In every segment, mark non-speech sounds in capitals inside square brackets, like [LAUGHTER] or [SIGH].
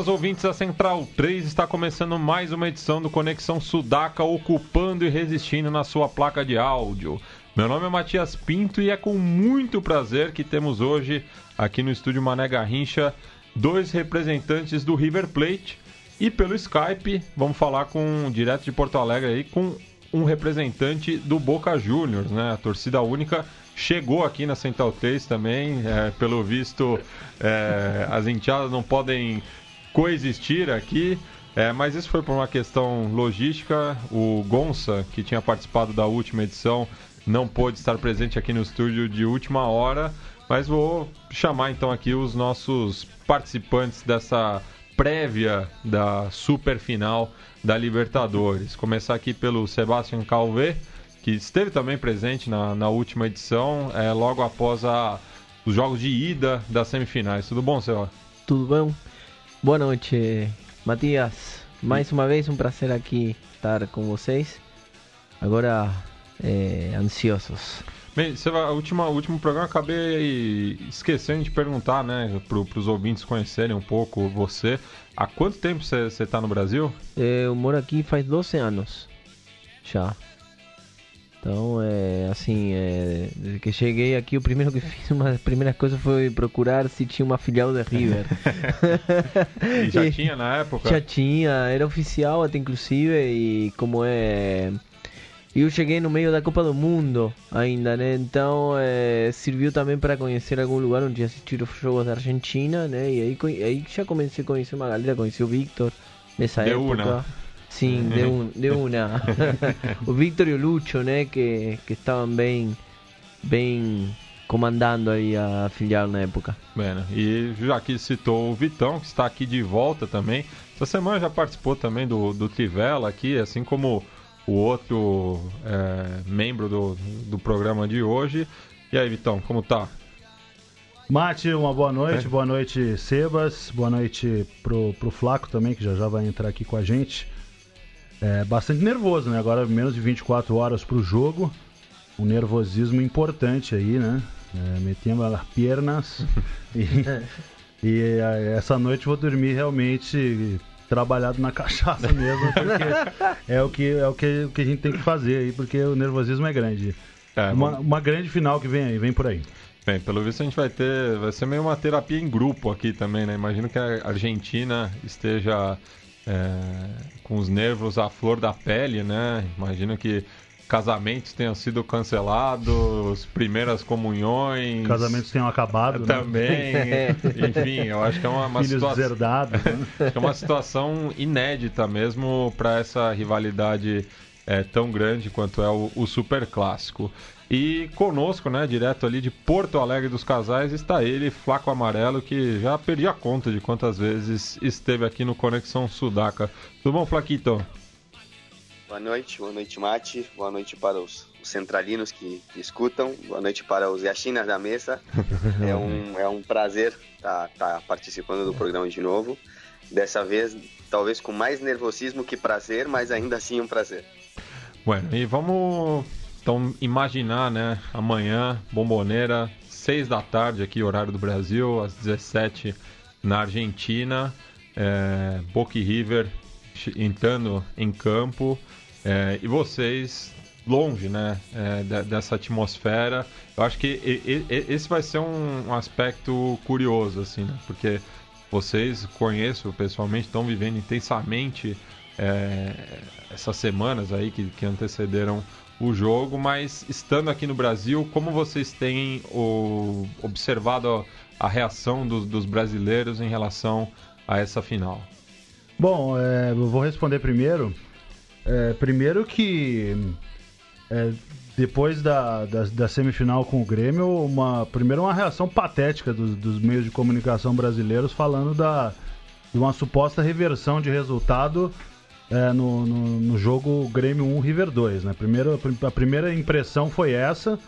Buenas ouvintes da Central 3, está começando mais uma edição do Conexão Sudaca, ocupando e resistindo na sua placa de áudio. Meu nome é Matias Pinto e é com muito prazer que temos hoje, aqui no estúdio Mané Garrincha, dois representantes do River Plate e pelo Skype vamos falar com, direto de Porto Alegre aí, com um representante do Boca Juniors, né? A torcida única chegou aqui na Central 3 também. É, pelo visto, é, as enteadas não podem coexistir aqui. É, mas isso foi por uma questão logística. O Gonça, que tinha participado da última edição, não pôde estar presente aqui no estúdio de última hora. Mas vou chamar então aqui os nossos participantes dessa prévia da super final da Libertadores. Começar aqui pelo Sebastian Calvé, que esteve também presente na, na última edição, é, logo após a, os jogos de ida das semifinais. Tudo bom, Seba? Tudo bom? Boa noite, Matias. Mais uma vez, um prazer aqui estar com vocês. Agora, é, ansiosos. Bem, Seba, a última, o último programa eu acabei esquecendo de perguntar, né, para os ouvintes conhecerem um pouco você. Há quanto tempo você está no Brasil? Eu moro aqui faz 12 anos já. Então, é assim, é, desde que cheguei aqui, o primeiro que [LAUGHS] fiz, uma das primeiras coisas foi procurar se tinha uma filial da River. [LAUGHS] e já [LAUGHS] e, tinha na época? Já tinha, era oficial até inclusive, e como é... Eu cheguei no meio da Copa do Mundo ainda, né? Então é, serviu também para conhecer algum lugar onde assistir os jogos da Argentina, né? E aí, aí já comecei a conhecer uma galera, conheci o Victor nessa de época. Una. Sim, de, un, de una. [LAUGHS] o Victor e o Lucho, né? Que, que estavam bem, bem comandando aí a filial na época. Bueno, e já que citou o Vitão, que está aqui de volta também. Essa semana já participou também do, do Trivela aqui, assim como o outro é, membro do, do programa de hoje. E aí, Vitão, como tá? Mate, uma boa noite, é. boa noite, Sebas, boa noite pro, pro Flaco também, que já já vai entrar aqui com a gente. É bastante nervoso, né? Agora menos de 24 horas pro jogo, um nervosismo importante aí, né? É, metendo as pernas [LAUGHS] e, e é, essa noite vou dormir realmente trabalhado na [LAUGHS] cachaça mesmo, porque é o que é o que, o que a gente tem que fazer aí, porque o nervosismo é grande. É, uma, uma grande final que vem aí, vem por aí. Bem, pelo visto a gente vai ter, vai ser meio uma terapia em grupo aqui também, né? Imagino que a Argentina esteja com os nervos à flor da pele, né? Imagino que casamentos tenham sido cancelados, primeiras comunhões. Casamentos tenham acabado. Né? Também. Né? [LAUGHS] Enfim, eu acho que é uma, uma situação. Né? [LAUGHS] acho que é uma situação inédita mesmo para essa rivalidade é, tão grande quanto é o, o Super Clássico. E conosco, né, direto ali de Porto Alegre dos Casais, está ele, Flaco Amarelo, que já perdi a conta de quantas vezes esteve aqui no Conexão Sudaca. Tudo bom, Flaquito? Boa noite, boa noite, Mate. Boa noite para os, os centralinos que, que, escutam. Boa noite para os Yachinas da mesa. [LAUGHS] É um, é um prazer estar tá, tá participando do programa de novo. Dessa vez, talvez com mais nervosismo que prazer, mas ainda assim um prazer. Bueno, e vamos então imaginar, né? Amanhã, Bomboneira, 6 da tarde aqui, horário do Brasil, às 17 na Argentina. É, Boca River entrando em campo é, e vocês longe, né, é, dessa atmosfera. Eu acho que e, e, esse vai ser um, um, aspecto curioso, assim, né? Porque vocês conheço pessoalmente, estão vivendo intensamente é, essas semanas aí que, que antecederam o jogo, mas estando aqui no Brasil, como vocês têm o, observado a, a reação dos, brasileiros em relação a essa final? Bom, é, eu vou responder primeiro. É, primeiro que é, depois da, da, da, semifinal com o Grêmio, uma, primeiro uma reação patética dos, dos meios de comunicação brasileiros falando da, de uma suposta reversão de resultado é, no, no, no, jogo Grêmio 1 River 2. Né? Primeiro, a primeira impressão foi essa.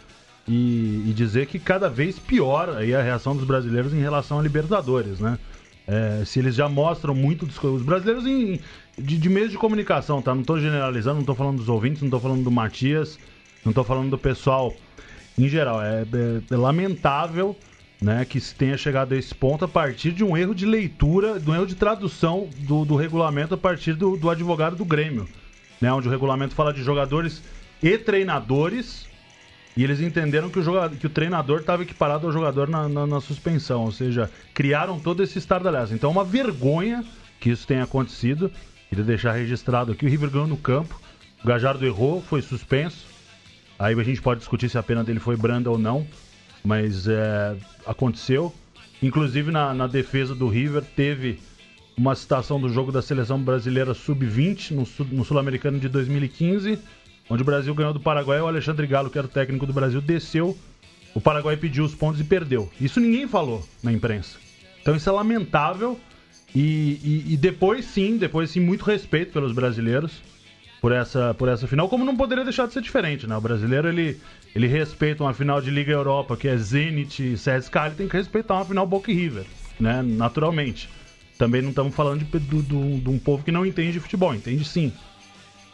E, e, dizer que cada vez pior aí a reação dos brasileiros em relação a Libertadores, né? É, se eles já mostram muito os brasileiros em, de, de meios de comunicação, tá? Não estou generalizando, não estou falando dos ouvintes, não estou falando do Matias, não estou falando do pessoal em geral. É, é, é lamentável né, que tenha chegado a esse ponto a partir de um erro de leitura, de um erro de tradução do, do regulamento a partir do, do advogado do Grêmio, né, onde o regulamento fala de jogadores e treinadores e eles entenderam que o, jogador, que o treinador estava equiparado ao jogador na, na, na, suspensão, ou seja, criaram todo esse estardalhaço. Então é uma vergonha que isso tenha acontecido. Queria deixar registrado aqui, o River ganhou no campo, o Gajardo errou, foi suspenso. Aí a gente pode discutir se a pena dele foi branda ou não mas é, aconteceu. Inclusive na, na, defesa do River teve uma citação do jogo da seleção brasileira sub-20 no, no Sul-Americano de 2015, onde o Brasil ganhou do Paraguai. O Alexandre Galo, que era o técnico do Brasil, desceu. O Paraguai pediu os pontos e perdeu. Isso ninguém falou na imprensa. Então isso é lamentável. E, e, e depois sim, depois sim, muito respeito pelos brasileiros por essa, por essa final, como não poderia deixar de ser diferente, né? O brasileiro, ele, ele respeita uma final de Liga Europa, que é Zenit e CSKA, ele tem que respeitar uma final Boca e River, né? Naturalmente. Também não estamos falando de, do, do, de um povo que não entende de futebol, entende sim.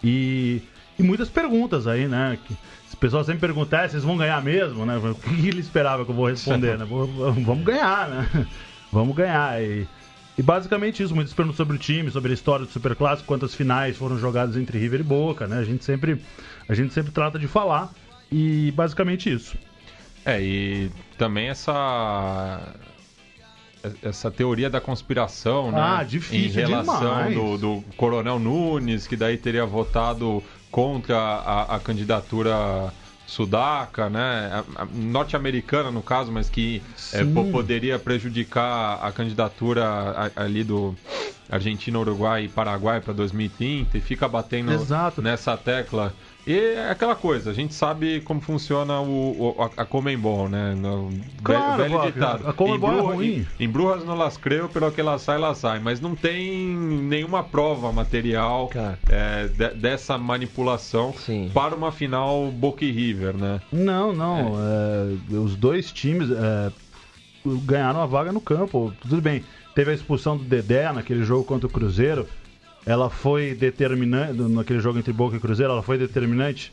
E, e muitas perguntas aí, né? Que, o pessoal sempre pergunta, é, vocês vão ganhar mesmo, né? O que ele esperava que eu vou responder, né? Vamos ganhar, né? [LAUGHS] Vamos ganhar. E, e basicamente isso, muitos perguntas sobre o time, sobre a história do Superclássico, quantas finais foram jogadas entre River e Boca, né? A gente sempre, a gente sempre trata de falar e basicamente isso. É, e também essa essa teoria da conspiração, né? Ah, difícil Em relação do, do, Coronel Nunes, que daí teria votado contra a, a candidatura sudaca, né? Norte-americana, no caso, mas que é, poderia prejudicar a candidatura ali do Argentina, Uruguai e Paraguai para 2030 e fica batendo Exato. nessa tecla e é aquela coisa, a gente sabe como funciona o, o a, a Comembol, né? No, claro, velho ditado. A Comembol é ruim. Em Brujas não las creu, pelo que ela sai, ela sai. Mas não tem nenhuma prova material é, de, dessa manipulação Sim. para uma final Boca e River, né? Não, não. É. É, os dois times é, ganharam a vaga no campo. Tudo bem. Teve a expulsão do Dedé naquele jogo contra o Cruzeiro ela foi determinante naquele jogo entre Boca e Cruzeiro, ela foi determinante.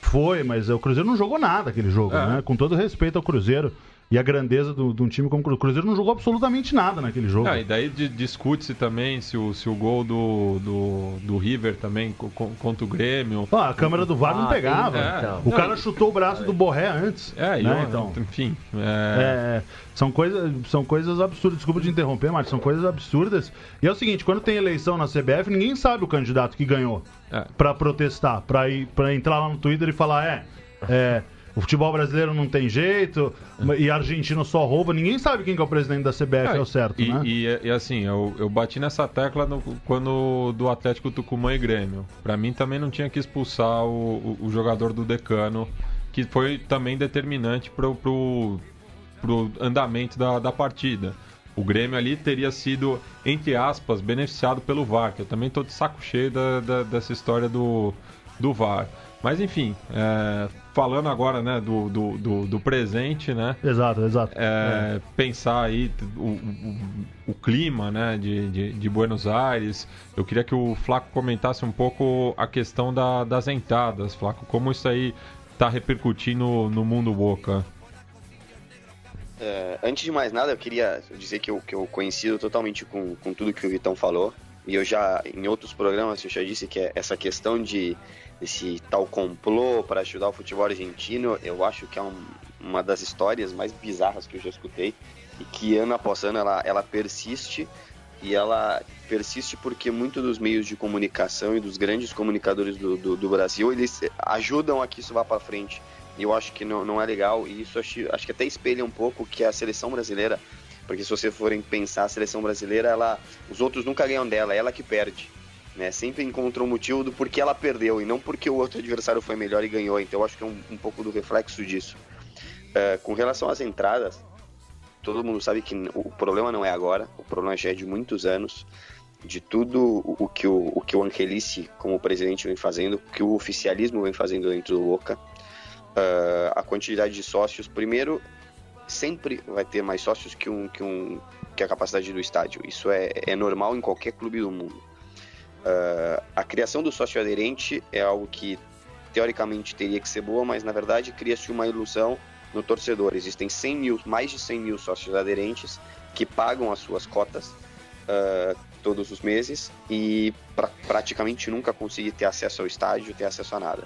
Foi, mas o Cruzeiro não jogou nada aquele jogo, é. né? Com todo respeito ao Cruzeiro e a grandeza de um time como o Cruzeiro não jogou absolutamente nada naquele jogo. Ah, e daí discute-se também se o, se o gol do, do, do River também contra o Grêmio. Ah, a câmera do VAR ah, não pegava. É, então. O cara chutou o braço do Borré antes. É, né? então, enfim. É... É, são, coisas, são coisas absurdas. Desculpa te interromper, mas são coisas absurdas. E é o seguinte: quando tem eleição na CBF, ninguém sabe o candidato que ganhou é. para protestar, para entrar lá no Twitter e falar: é. É o futebol brasileiro não tem jeito e a Argentina só rouba. Ninguém sabe quem que é o presidente da CBF, é, é o certo, e, né? E, e, assim, eu, eu bati nessa tecla no, quando do Atlético Tucumã e Grêmio. Para mim também não tinha que expulsar o, o, o, jogador do Decano, que foi também determinante pro, pro, pro andamento da, da partida. O Grêmio ali teria sido, entre aspas, beneficiado pelo VAR, que eu também tô de saco cheio da, da dessa história do, do VAR. Mas enfim, é, falando agora né, do, do, do, do, presente, né? Exato, exato. É, é. Pensar aí o, o, o clima né, de, de, de, Buenos Aires. Eu queria que o Flaco comentasse um pouco a questão da, das entradas, Flaco. Como isso aí está repercutindo no mundo Boca? É, antes de mais nada, eu queria dizer que eu, que eu coincido totalmente com, com tudo que o Vitão falou. E eu já, em outros programas, eu já disse que é essa questão de esse tal complô para ajudar o futebol argentino, eu acho que é um, uma das histórias mais bizarras que eu já escutei e que ano após ano ela, ela persiste e ela persiste porque muitos dos meios de comunicação e dos grandes comunicadores do, do, do Brasil eles ajudam a que isso vá para frente. E eu acho que não, não é legal e isso acho, acho que até espelha um pouco que a seleção brasileira, porque se vocês forem pensar a seleção brasileira, ela, os outros nunca ganham dela, é ela que perde né? Sempre encontrou um motivo do porquê ela perdeu e não porque o outro adversário foi melhor e ganhou. Então eu acho que é um, um pouco do reflexo disso. Uh, com relação às entradas, todo mundo sabe que o problema não é agora, o problema já é de muitos anos. de tudo o que o, o que o Angelici, como presidente, vem fazendo, o que o oficialismo vem fazendo dentro do Boca, uh, a quantidade de sócios, primeiro, sempre vai ter mais sócios que, um, que, um, que a capacidade do estádio. Isso é, é normal em qualquer clube do mundo. Uh, a criação do sócio aderente é algo que teoricamente teria que ser boa, mas na verdade cria-se uma ilusão no torcedor. Existem 100 mil, mais de 100 mil sócios aderentes que pagam as suas cotas uh, todos os meses e pra, praticamente nunca conseguem ter acesso ao estádio, ter acesso a nada.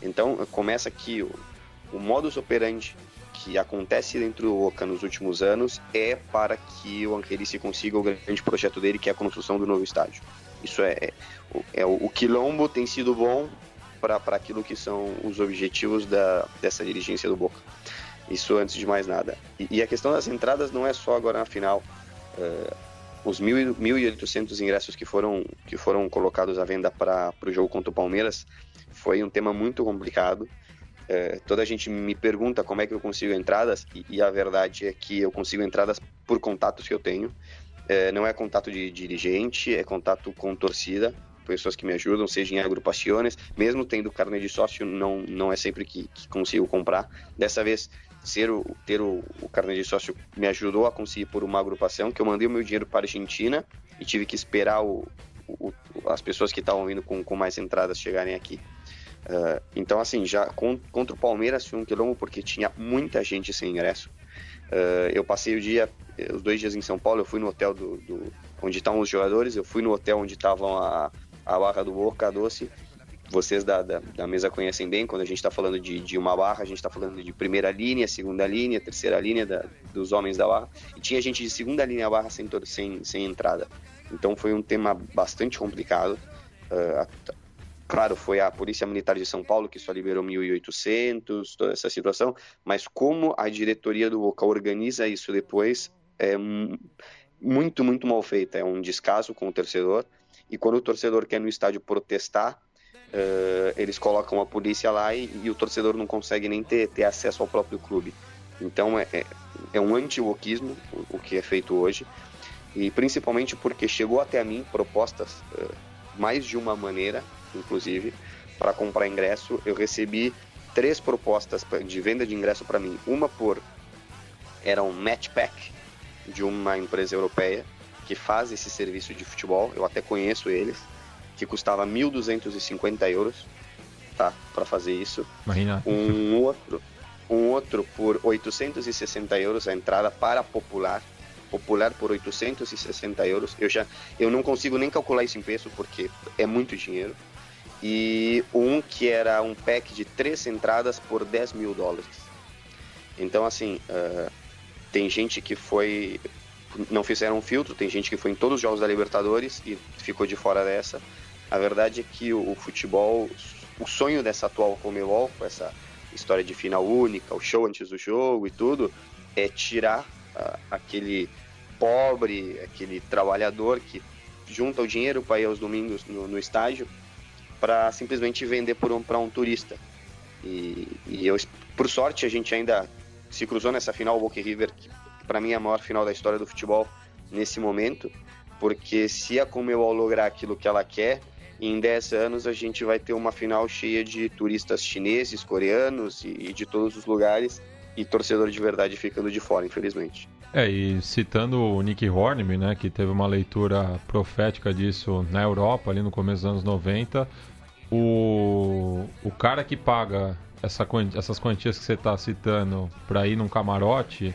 Então começa que o, o modus operandi que acontece dentro do Oca nos últimos anos é para que o se consiga o grande projeto dele, que é a construção do novo estádio. Isso é, é, é o, quilombo tem sido bom para aquilo que são os objetivos da, dessa dirigência do Boca. Isso antes de mais nada. E, e a questão das entradas não é só agora na final. Uh, os 1.800 ingressos que foram, que foram colocados à venda para o jogo contra o Palmeiras foi um tema muito complicado. É, toda a gente me pergunta como é que eu consigo entradas e, e, a verdade é que eu consigo entradas por contatos que eu tenho. É, não é contato de dirigente, é contato com torcida, pessoas que me ajudam, seja em agrupações, mesmo tendo carne de sócio, não, não é sempre que, que consigo comprar. Dessa vez ser o, ter o, o carnet de sócio me ajudou a conseguir por uma agrupação que eu mandei o meu dinheiro para a Argentina e tive que esperar o, o, as pessoas que estavam vindo com, com mais entradas chegarem aqui. Uh, então, assim, já contra o Palmeiras foi um quilômetro porque tinha muita gente sem ingresso. Uh, eu passei o dia, os dois dias em São Paulo, eu fui no hotel do, do onde estavam os jogadores, eu fui no hotel onde estavam a, a barra do Boca Doce vocês da, da, da, mesa conhecem bem, quando a gente está falando de, de, uma barra, a gente está falando de primeira linha, segunda linha, terceira linha da, dos homens da barra, e tinha gente de segunda linha barra sem, sem, sem entrada. Então foi um tema bastante complicado. Uh, claro, foi a Polícia Militar de São Paulo que só liberou 1.800, toda essa situação, mas como a diretoria do Boca organiza isso depois é muito, muito mal feita. É um descaso com o torcedor. E quando o torcedor quer no estádio protestar, Uh, eles colocam a polícia lá e, e, o torcedor não consegue nem ter, ter acesso ao próprio clube. Então é, é, é um anti-woquismo o, o, que é feito hoje, e principalmente porque chegou até a mim propostas, uh, mais de uma maneira, inclusive, para comprar ingresso. Eu recebi três propostas de venda de ingresso para mim. Uma por. Era um match pack de uma empresa europeia que faz esse serviço de futebol, eu até conheço eles que custava 1.250 euros, tá? Para fazer isso. Imagina. Um outro, um outro por 860 euros a entrada para popular. Popular por 860 euros. Eu já, eu não consigo nem calcular isso em peso porque é muito dinheiro. E um que era um pack de três entradas por 10 mil dólares. Então, assim, uh, tem gente que foi. Não fizeram um filtro, tem gente que foi em todos os jogos da Libertadores e ficou de fora dessa. A verdade é que o, o futebol, o sonho dessa atual Comebol, com essa história de final única, o show antes do jogo e tudo, é tirar aquele pobre, aquele trabalhador que junta o dinheiro para ir aos domingos no, no estádio para simplesmente vender para um, um turista. E, e, eu, por sorte, a gente ainda se cruzou nessa final, o Boca River, que para mim é a maior final da história do futebol nesse momento, porque se a Comebol lograr aquilo que ela quer, em 10 anos a gente vai ter uma final cheia de turistas chineses, coreanos e, e de todos os lugares e torcedor de verdade ficando de fora, infelizmente. É, e citando o Nick Hornby, né, que teve uma leitura profética disso na Europa, ali no começo dos anos 90, o, o cara que paga essa, essas quantias que você está citando para ir num camarote,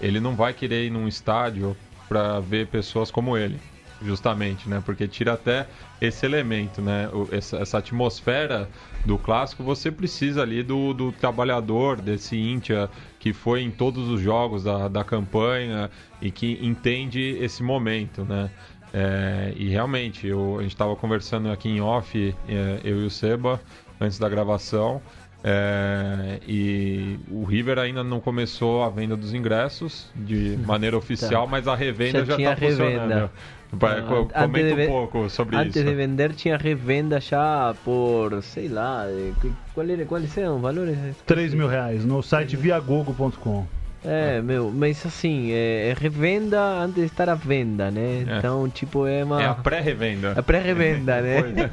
ele não vai querer ir num estádio para ver pessoas como ele justamente, né? Porque tira até esse elemento, né? Essa, essa, atmosfera do clássico, você precisa ali do, do trabalhador, desse Íntia que foi em todos os jogos da, da campanha e que entende esse momento, né? É, e realmente, eu, a gente estava conversando aqui em off, é, eu e o Seba, antes da gravação, é, e o River ainda não começou a venda dos ingressos de maneira oficial, tá. mas a revenda já está funcionando. Vai, ah, comenta um pouco sobre antes isso. Antes de vender tinha revenda já por, sei lá, qual era, quais eram os valores? 3 mil reais no site viagogo.com. É, meu, mas assim, é, é revenda antes de estar à venda, né? É. Então, tipo, é uma. É a pré-revenda. a pré-revenda, [LAUGHS] né?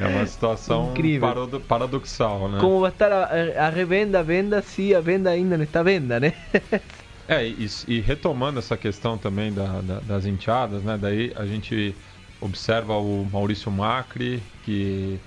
É uma situação Incrível. parado- paradoxal, né? Como vai estar a, a revenda, a venda, se a venda ainda não está à venda, né? É, e, e retomando essa questão também da- da- das enteadas, né? Daí a gente observa o Maurício Macri, que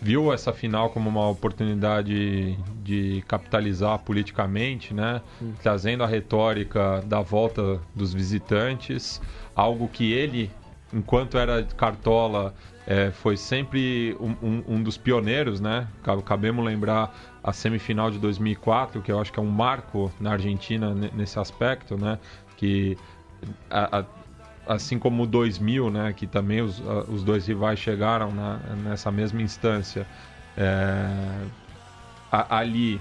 viu essa final como uma oportunidade de capitalizar politicamente, né? Trazendo a retórica da volta dos visitantes, algo que ele, enquanto era cartola, eh, foi sempre um, um- um dos pioneiros, né? Ca- Cabemos lembrar a semifinal de 2004, que eu acho que é um marco na Argentina ne- nesse aspecto, né? Que a- a- assim como o 2000, né? Que também os, a- os dois rivais chegaram na- nessa mesma instância. É, ali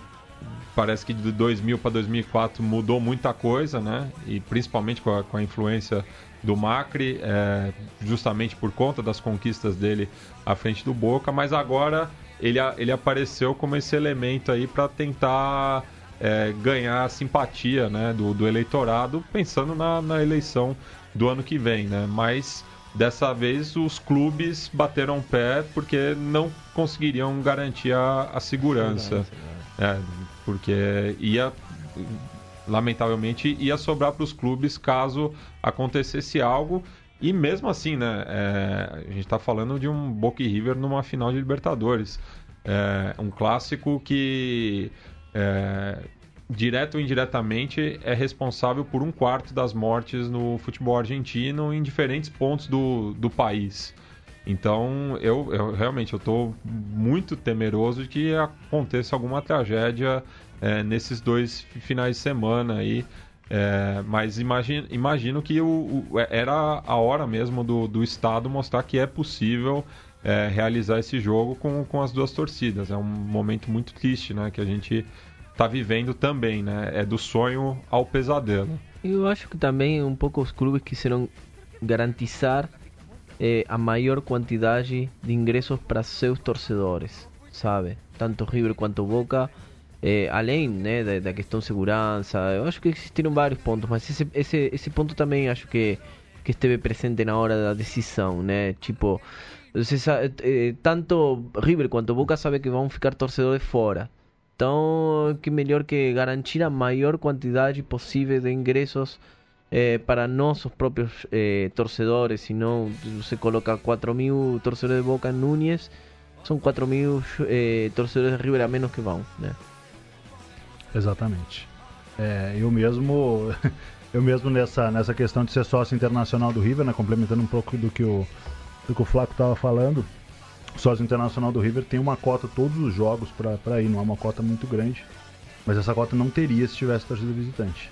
parece que de 2000 para 2004 mudou muita coisa, né? E principalmente com a, com a influência do Macri, é, justamente por conta das conquistas dele à frente do Boca, mas agora ele, ele apareceu como esse elemento aí para tentar é, ganhar a simpatia né, do, do eleitorado, pensando na, na eleição do ano que vem, né? Mas dessa vez os clubes bateram pé porque não conseguiriam garantir a, a segurança. É, porque ia, lamentavelmente, ia sobrar para os clubes caso acontecesse algo. E mesmo assim, né, é, a gente está falando de um Boca e River numa final de Libertadores. É, um clássico que, é, direto ou indiretamente, é responsável por um quarto das mortes no futebol argentino em diferentes pontos do, do país. Então, eu, eu realmente eu estou muito temeroso de que aconteça alguma tragédia é, nesses dois finais de semana aí. É, mas imagino, imagino que o, o- era a hora mesmo do, do Estado mostrar que é possível é, realizar esse jogo com, com as duas torcidas. É um momento muito triste né, que a gente está vivendo também. Né? É do sonho ao pesadelo. Eu acho que também um pouco os clubes quiseram garantizar eh, a maior quantidade de ingressos para seus torcedores, sabe? Tanto River quanto Boca, eh, além né, da, da questão segurança, eu acho que existiram vários pontos, mas esse, esse, esse ponto também acho que, que esteve presente na hora da decisão, né? Tipo, você sa- eh, tanto River quanto Boca sabe que vão ficar torcedores fora. Então, que melhor que garantir a maior quantidade possível de ingressos eh, para nossos próprios eh, torcedores. Se não, você coloca 4 mil torcedores de Boca em Núñez, são 4 mil eh, torcedores de River a menos que vão, né? Exatamente. É, eu mesmo, [LAUGHS] eu mesmo nessa, nessa questão de ser sócio internacional do River, né, complementando um pouco do que o, do que o Flaco estava falando, sócio internacional do River tem uma cota todos os jogos para ir, não é uma cota muito grande, mas essa cota não teria se tivesse torcida visitante.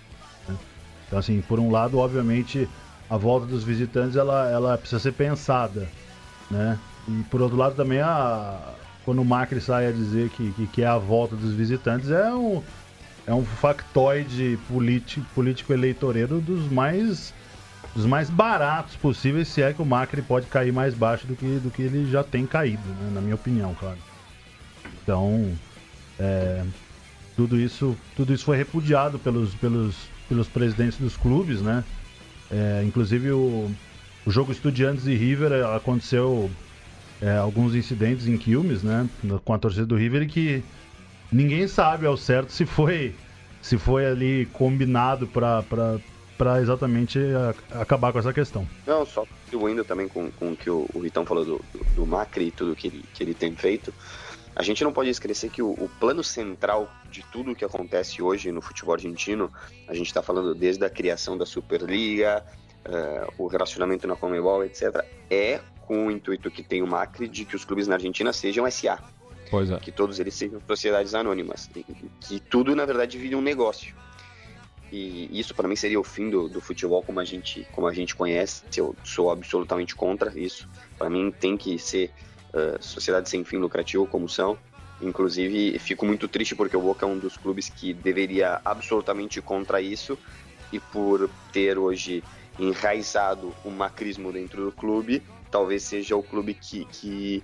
né. Então assim, por um lado, obviamente, a volta dos visitantes ela, ela precisa ser pensada, né? E por outro lado também a quando o Macri sai a dizer que, que, que é a volta dos visitantes é um é um factoide político, político eleitoreiro dos mais dos mais baratos possíveis, se é que o Macri pode cair mais baixo do que, do que ele já tem caído, né? na minha opinião, claro. Então, é, tudo isso tudo isso foi repudiado pelos, pelos, pelos presidentes dos clubes, né? É, inclusive o, o jogo Estudiantes e River é, aconteceu é, alguns incidentes em Quilmes, né? Com a torcida do River que ninguém sabe ao certo se foi se foi ali combinado para exatamente a- acabar com essa questão. Não, só contribuindo também com, com o que o, o Vitão falou do, do, do Macri e tudo que ele, que ele tem feito, a gente não pode esquecer que o, o plano central de tudo o que acontece hoje no futebol argentino, a gente está falando desde a criação da Superliga, eh, o relacionamento na Comebol, etc., é com o intuito que tem o Macri de que os clubes na Argentina sejam SA, é. que todos eles sejam sociedades anônimas, que tudo na verdade vire um negócio. E isso para mim seria o fim do, do futebol como a gente como a gente conhece. Eu sou absolutamente contra isso. Para mim tem que ser uh, sociedade sem fim lucrativo como são. Inclusive fico muito triste porque o Boca é um dos clubes que deveria absolutamente contra isso e por ter hoje enraizado o macrismo dentro do clube, talvez seja o clube que, que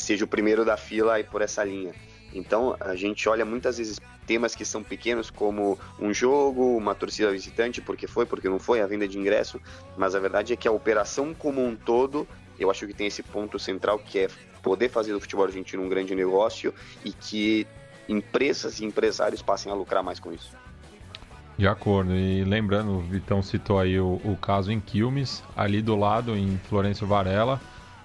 seja o primeiro da fila e por essa linha. Então a gente olha muitas vezes temas que são pequenos, como um jogo, uma torcida visitante, porque foi, porque não foi, a venda de ingresso, mas a verdade é que a operação como um todo, eu acho que tem esse ponto central que é poder fazer do futebol argentino um grande negócio e que empresas e empresários passem a lucrar mais com isso. De acordo, e lembrando, o Vitão citou aí o, o caso em Quilmes, ali do lado, em Florencio Varela,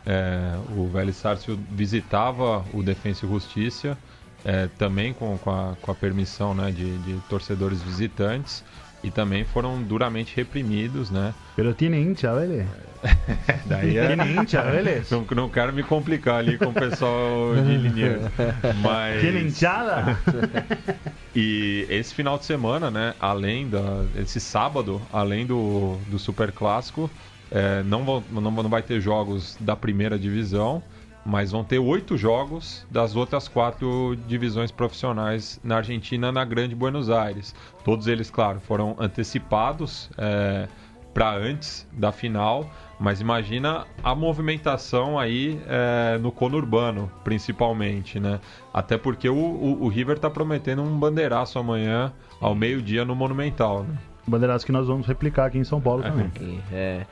é, o Velho Sárcio visitava o Defensa e Justiça, é, também com, com, a, com a permissão né, de, de torcedores visitantes, e também foram duramente reprimidos, né? Pero tiene hincha, velho. [LAUGHS] Daí é... Tiene hincha, velho. Não, não quero me complicar ali com o pessoal de [LAUGHS] Liniers, mas... Tiene hinchada. [LAUGHS] E esse final de semana, né, além da... Esse sábado, além do, do Super Clássico, é, não, vão, não, não vai ter jogos da primeira divisão, mas vão ter oito jogos das outras quatro divisões profissionais na Argentina, na Grande Buenos Aires. Todos eles, claro, foram antecipados é, para antes da final, mas imagina a movimentação aí é, no conurbano, principalmente, né? Até porque o, o, o River está prometendo um bandeiraço amanhã ao meio-dia no Monumental, né? Bandeiraço que nós vamos replicar aqui em São Paulo também. Y, eh,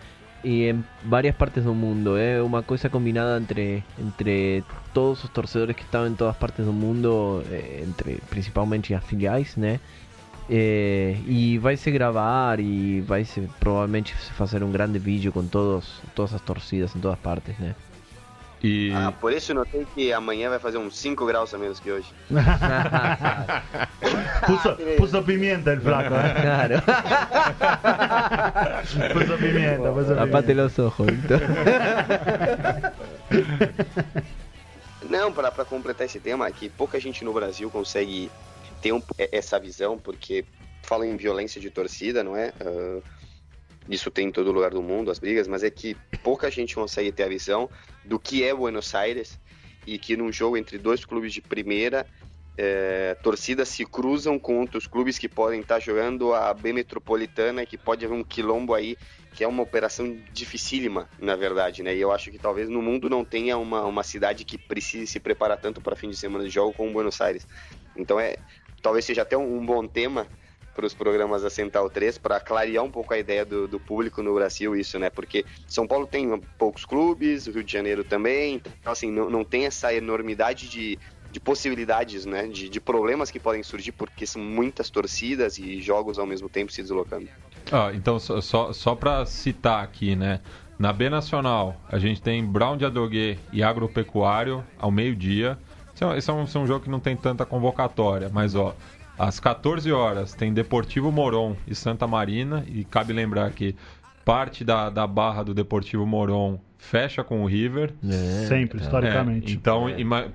y en varias partes del mundo, es una cosa combinada entre, entre todos los torcedores que estaban en todas partes del mundo, eh, entre principalmente as filiais, né? Eh, e vai se gravar e vai se provavelmente se fazer um grande vídeo com todos, todas as torcidas em todas partes, né? E Ah, por isso notei que amanhã vai fazer uns 5 graus a menos que hoje. [LAUGHS] Puso, puso pimienta el flaco, ¿eh? Claro. [LAUGHS] Puso pimienta, puso Tapate pimienta. los ojos. [LAUGHS] Não, para completar esse tema, é que pouca gente no Brasil consegue ter um- essa visão, porque falam em violência de torcida, não é? Ah, isso tem em todo lugar do mundo, as brigas, mas é que pouca gente consegue ter a visão do que é Buenos Aires e que num jogo entre dois clubes de primeira, eh, torcidas se cruzam com outros clubes que podem estar jogando a B Metropolitana, que pode haver um quilombo aí, que é uma operação dificílima, na verdade, né? E eu acho que talvez no mundo não tenha uma, uma cidade que precise se preparar tanto para fim de semana de jogo como Buenos Aires. Então é talvez seja até um, um bom tema para os programas da Central 3 para clarear um pouco a ideia do, do público no Brasil isso, né? Porque São Paulo tem poucos clubes, o Rio de Janeiro também, então assim não, não tem essa enormidade de, de possibilidades, né? De, de problemas que podem surgir porque são muitas torcidas e jogos ao mesmo tempo se deslocando. Ah, então, só, só, só para citar aqui, né? Na B Nacional, a gente tem Brown de Adoguê e Agropecuário ao meio-dia. Esse, é, é um, esse é um jogo que não tem tanta convocatória, mas ó, às 14 horas tem Deportivo Moron e Santa Marina. E cabe lembrar que parte da, da barra do Deportivo Moron fecha com o River. Sempre, historicamente. É, então,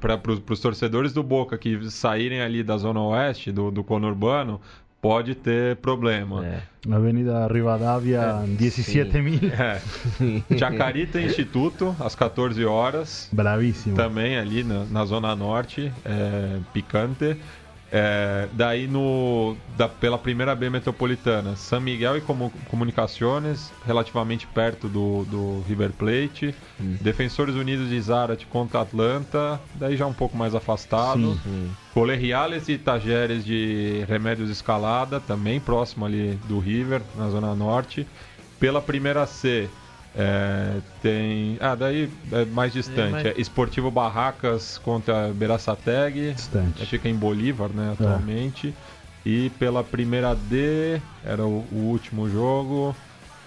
para os torcedores do Boca que saírem ali da Zona Oeste, do, do conurbano, pode ter problema. É. Avenida Rivadavia, 17 mil. É. [LAUGHS] Chacarita Instituto, às 14 horas, Bravíssimo. também ali na, na Zona Norte, é, Picante. É, daí no da, pela primeira B metropolitana, San Miguel e Comu- Comunicaciones, relativamente perto do, do River Plate. Defensores Unidos de Zárate contra Atlanta, daí já um pouco mais afastado. Sim. Colerreales e Tajeres de Remédios Escalada, também próximo ali do River, na Zona Norte. Pela primeira C, é, tem. Ah, daí é mais distante. mais- É Esportivo Barracas contra Beraçateg. Distante. Fica em Bolívar, né, atualmente. E pela primeira D, era o, o último jogo.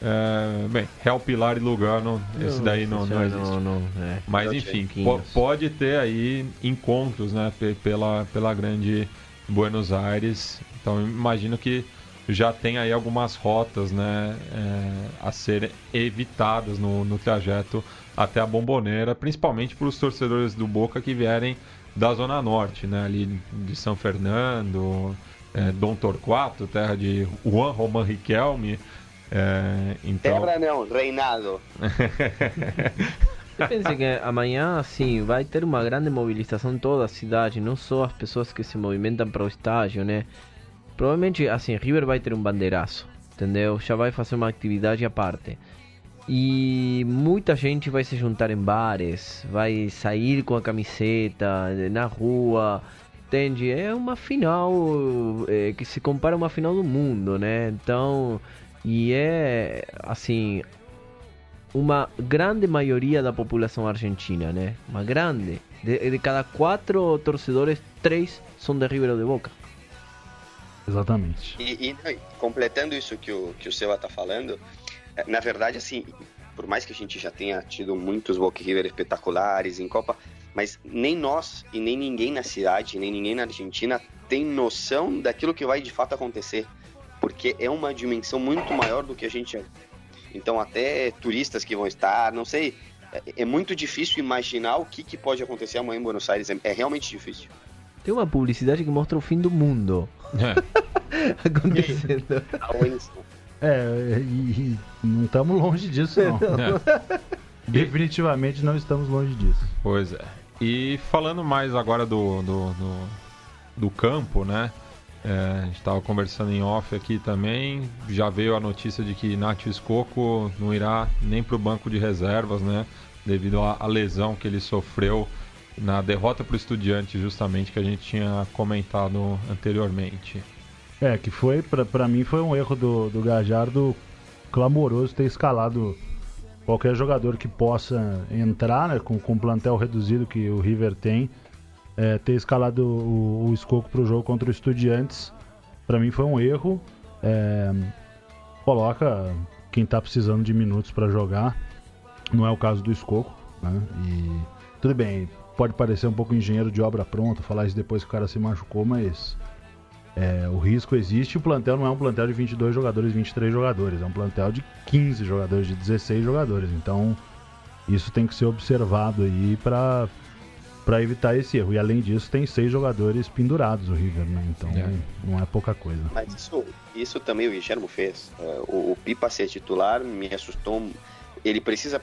É, bem, Real Pilar e Lugano, esse daí não, não existe. Não, não, é. Mas enfim, po- 500. pode ter aí encontros, né, pe- pela, pela grande Buenos Aires. Então imagino que já tem aí algumas rotas, né, é, a serem evitadas no, no trajeto até a Bomboneira, principalmente para os torcedores do Boca que vierem da Zona Norte, né, ali de São Fernando, é, Dom Torquato, terra de Juan Roman Riquelme. É, então, Terra não, reinado. Eu pensei que amanhã, sim, vai ter uma grande mobilização em toda a cidade, não só as pessoas que se movimentam para o estádio, né? Provavelmente, assim, River vai ter um bandeiraço, entendeu? Já vai fazer uma atividade à parte. E muita gente vai se juntar em bares, vai sair com a camiseta na rua. entende? É uma final é, que se compara a uma final do mundo, né? Então, e é assim, uma grande maioria da população argentina, né? Uma grande. De, de cada quatro torcedores, três são de River ou de Boca. Exatamente. E, e, completando isso que o, que o Seba tá falando, é, na verdade, assim, por mais que a gente já tenha tido muitos Boca River espetaculares em Copa, mas nem nós e nem ninguém na cidade, nem ninguém na Argentina tem noção daquilo que vai de fato acontecer, porque é uma dimensão muito maior do que a gente é. Então, até turistas que vão estar, não sei, é, é muito difícil imaginar o que, que pode acontecer amanhã em Buenos Aires, é, é realmente difícil. Tem uma publicidade que mostra o fim do mundo é. [LAUGHS] acontecendo. É, e, e não estamos longe disso, não. É. [LAUGHS] Definitivamente não estamos longe disso. Pois é. E falando mais agora do, do, do, do campo, né? É, a gente estava conversando em off aqui também. Já veio a notícia de que Nath Escoco não irá nem para o banco de reservas, né? Devido à lesão que ele sofreu na derrota para o Estudiante, justamente que a gente tinha comentado anteriormente. É, que foi, para mim, foi um erro do, do Gajardo clamoroso ter escalado qualquer jogador que possa entrar, né, com, com o plantel reduzido que o River tem, é, ter escalado o, o Escoco para o jogo contra o Estudiantes, para mim foi um erro. É, coloca quem está precisando de minutos para jogar, não é o caso do Escoco, né? E tudo bem, pode parecer um pouco engenheiro de obra pronta, falar isso depois que o cara se machucou, mas é, o risco existe. O plantel não é um plantel de 22 jogadores, 23 jogadores, é um plantel de 15 jogadores, de 16 jogadores. Então, isso tem que ser observado aí para para evitar esse erro. E além disso, tem seis jogadores pendurados o River, né? Então é. não é pouca coisa. Mas isso, isso também o Guilherme fez. Uh, o, o, Pipa ser titular me assustou. Ele precisa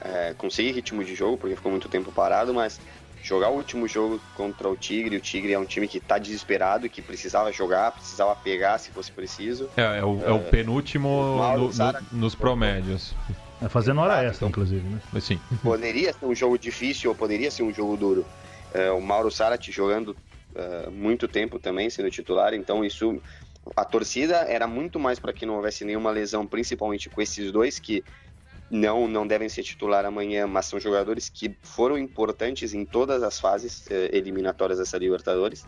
é, conseguir ritmo de jogo, porque ficou muito tempo parado, mas jogar o último jogo contra o Tigre, o Tigre é um time que está desesperado, que precisava jogar, precisava pegar se fosse preciso. É, é o, é o é, penúltimo no, no, nos promédios. É fazendo hora extra, inclusive, né? Mas sim. Poderia ser um jogo difícil ou poderia ser um jogo duro. É, o Mauro Sarat jogando uh, muito tempo também, sendo titular, então isso. A torcida era muito mais para que não houvesse nenhuma lesão, principalmente com esses dois que não não devem ser titular amanhã, mas são jogadores que foram importantes em todas as fases eh, eliminatórias dessa Libertadores.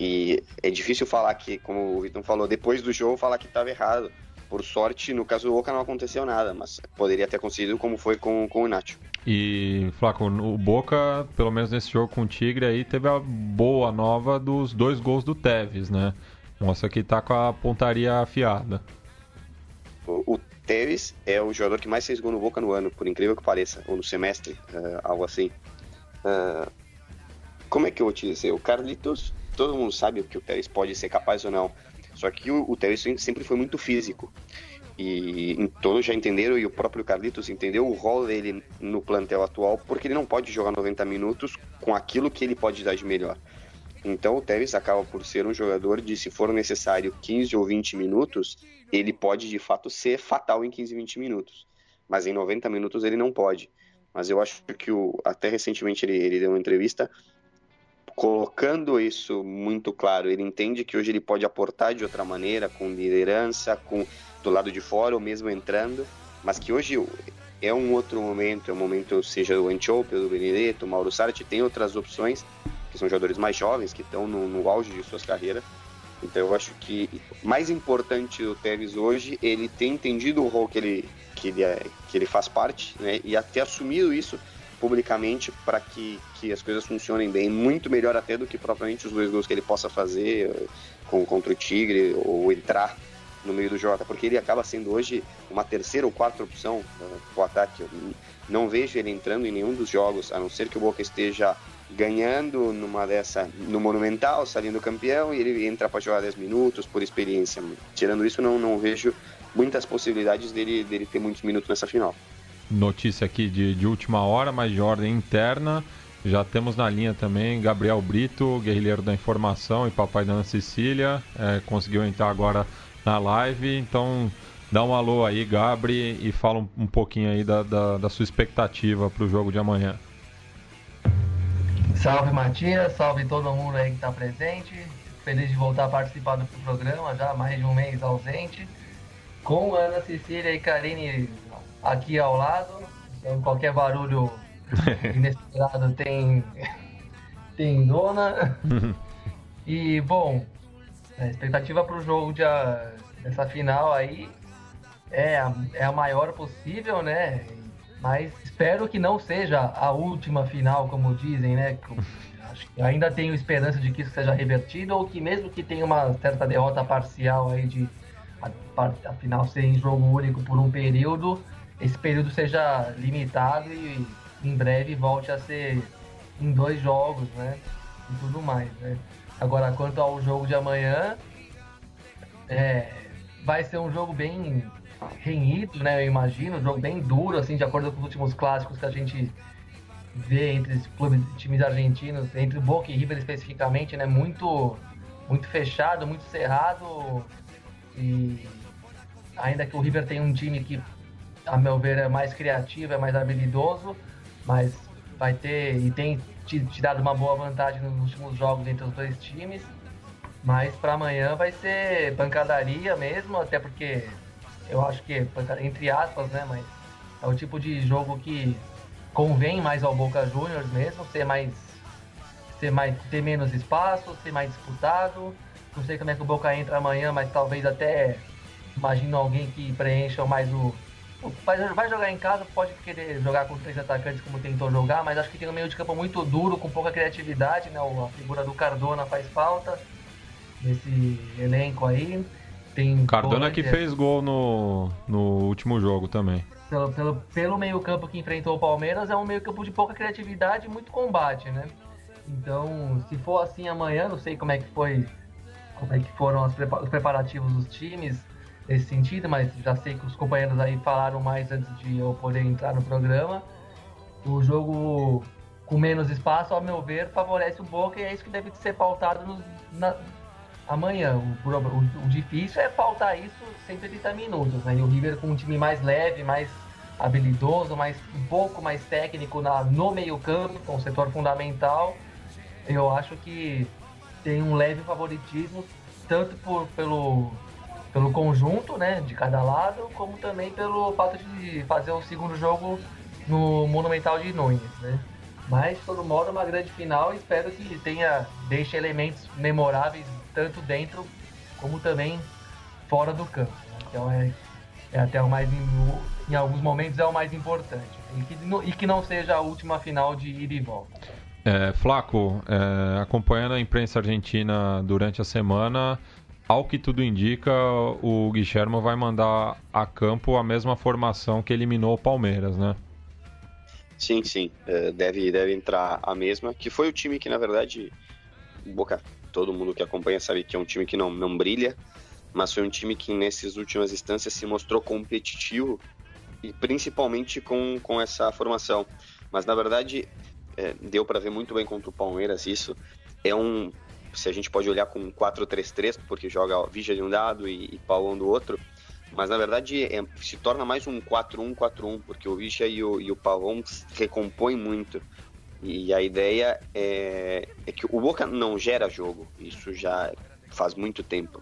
E é difícil falar que, como o Vitor falou, depois do jogo falar que estava errado. Por sorte, no caso do Boca não aconteceu nada, mas poderia ter acontecido como foi com, com o Nacho. E, Flaco, o Boca, pelo menos nesse jogo com o Tigre aí, teve a boa nova dos dois gols do Tevez, né? Mostra que tá com a pontaria afiada. O, o Tevez é o jogador que mais fez gol no Boca no ano, por incrível que pareça, ou no semestre, uh, algo assim. Uh, como é que eu vou te dizer? O Carlitos, todo mundo sabe que o Tevez pode ser capaz ou não. Só que o, o Tevez sempre foi muito físico. E todos já entenderam, e o próprio Carlitos entendeu o rol dele no plantel atual, porque ele não pode jogar 90 minutos com aquilo que ele pode dar de melhor. Então o Tevez acaba por ser um jogador de, se for necessário, 15 ou 20 minutos, ele pode de fato ser fatal em 15, 20 minutos. Mas em 90 minutos ele não pode. Mas eu acho que o, até recentemente ele, ele deu uma entrevista colocando isso muito claro. Ele entende que hoje ele pode aportar de outra maneira, com liderança, com do lado de fora ou mesmo entrando, mas que hoje é um outro momento, é um momento, seja o Anchope, do Benedetto, Mauro Sarti, tem outras opções, que são jogadores mais jovens, que estão no, no auge de suas carreiras. Então eu acho que mais importante do Tevez hoje, ele tem entendido o rol que ele, que ele, é, que ele faz parte, né, e até assumido isso publicamente para que, que as coisas funcionem bem, muito melhor até do que propriamente os dois gols que ele possa fazer eh, com, contra o Tigre ou entrar no meio do Jota, porque ele acaba sendo hoje uma terceira ou quarta opção para o ataque. Eu não vejo ele entrando em nenhum dos jogos, a não ser que o Boca esteja ganhando numa dessa no Monumental, saindo campeão, e ele entra para jogar 10 minutos por experiência. Tirando isso, não, não vejo muitas possibilidades dele, dele ter muitos minutos nessa final notícia aqui de, de última hora, mas de ordem interna. Já temos na linha também Gabriel Brito, guerrilheiro da informação e papai da Ana Cecília. É, conseguiu entrar agora na live, então dá um alô aí, Gabri, e fala um, um pouquinho aí da, da, da sua expectativa para o jogo de amanhã. Salve Matias, salve todo mundo aí que está presente. Feliz de voltar a participar do programa, já mais de um mês ausente. Com Ana Cecília e Karine aqui ao lado. Então qualquer barulho [LAUGHS] inesperado tem, tem dona. [LAUGHS] E bom, a expectativa para o jogo de, dessa final aí é a, é a maior possível, né? Mas espero que não seja a última final, como dizem, né? Ainda tenho esperança de que isso seja revertido, ou que mesmo que tenha uma certa derrota parcial aí de a, a final ser em jogo único por um período, esse período seja limitado e em breve volte a ser em dois jogos, né? E tudo mais, né? Agora, quanto ao jogo de amanhã, é, vai ser um jogo bem renhido, né? Eu imagino, um jogo bem duro, assim, de acordo com os últimos clássicos que a gente vê entre os clubes, times argentinos, entre o Boca e River especificamente, né? Muito, muito fechado, muito cerrado. E ainda que o River tenha um time que, a meu ver, é mais criativo, é mais habilidoso, mas vai ter e tem tirado uma boa vantagem nos últimos jogos entre os dois times. Mas para amanhã vai ser pancadaria mesmo, até porque eu acho que, entre aspas, né, mas é o tipo de jogo que convém mais ao Boca Juniors mesmo, ser mais, ser mais, ter menos espaço, ser mais disputado. Não sei como é que o Boca entra amanhã, mas talvez até imagino alguém que preencha mais o. Vai jogar em casa, pode querer jogar com três atacantes como tentou jogar, mas acho que tem um meio de campo muito duro, com pouca criatividade, né? A figura do Cardona faz falta nesse elenco aí. Tem Cardona que fez gol no, no último jogo também. Pelo, pelo, pelo meio-campo que enfrentou o Palmeiras, é um meio-campo de pouca criatividade e muito combate, né? Então, se for assim amanhã, não sei como é que foi, como é que foram os preparativos dos times nesse sentido, mas já sei que os companheiros aí falaram mais antes de eu poder entrar no programa. O jogo com menos espaço, ao meu ver, favorece o Boca e é isso que deve ser pautado no, na, amanhã. O, o, o, difícil é faltar isso 130 minutos, né? E o River com um time mais leve, mais habilidoso, mais, um pouco mais técnico na, no meio-campo, com o setor fundamental, eu acho que tem um leve favoritismo, tanto por, pelo, pelo conjunto né, de cada lado, como também pelo fato de fazer o segundo jogo no Monumental de Nunes. Né? Mas, de todo modo, uma grande final espero que tenha, deixe elementos memoráveis tanto dentro como também fora do campo. Né? Então é, é até o mais em, alguns momentos é o mais importante e que, e que não seja a última final de ida e volta. É, Flaco, é, acompanhando a imprensa argentina durante a semana, ao que tudo indica, o Guilherme vai mandar a campo a mesma formação que eliminou o Palmeiras, né? Sim, sim. É, deve, deve entrar a mesma, que foi o time que, na verdade, Boca todo mundo que acompanha sabe que é um time que não, não brilha, mas foi um time que nessas últimas instâncias se mostrou competitivo e principalmente com, com essa formação. Mas na verdade é, deu para ver muito bem contra o Palmeiras isso. É um, se a gente pode olhar com 4-3-3, porque joga Vigia de um lado e, e Paulão do outro, mas na verdade é, se torna mais um 4-1-4-1, porque o Vigia e o, e o Pavão recompõem muito. E a ideia é, é que o Boca não gera jogo, isso já faz muito tempo.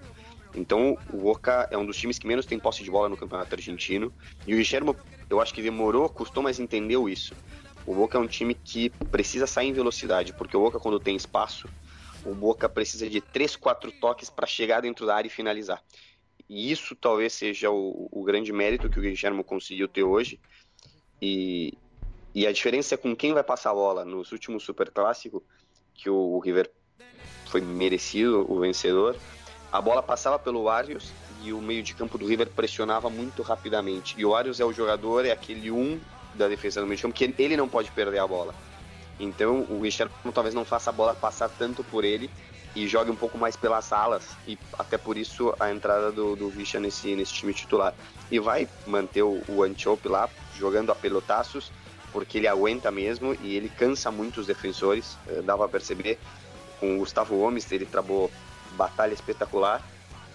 Então, o Boca é um dos times que menos tem posse de bola no campeonato argentino. E o Guilherme, eu acho que demorou, custou, mas entendeu isso. O Boca é um time que precisa sair em velocidade, porque o Boca, quando tem espaço, o Boca precisa de 3, 4 toques para chegar dentro da área e finalizar. E isso talvez seja o, o grande mérito que o Guilherme conseguiu ter hoje. E, e a diferença é com quem vai passar a bola. Nos últimos Super Clássico, que o, River foi merecido o vencedor, a bola passava pelo Arius e o meio de campo do River pressionava muito rapidamente. E o Arius é o jogador, é aquele um da defesa do meio de campo, que ele não pode perder a bola. Então o Richard talvez não faça a bola passar tanto por ele e jogue um pouco mais pelas alas e até por isso a entrada do, do Vicha nesse, nesse time titular. E vai manter o, o Antiope lá jogando a pelotaços porque ele aguenta mesmo e ele cansa muito os defensores, eh, dava a perceber. Com o Gustavo Gomes, ele travou batalha espetacular.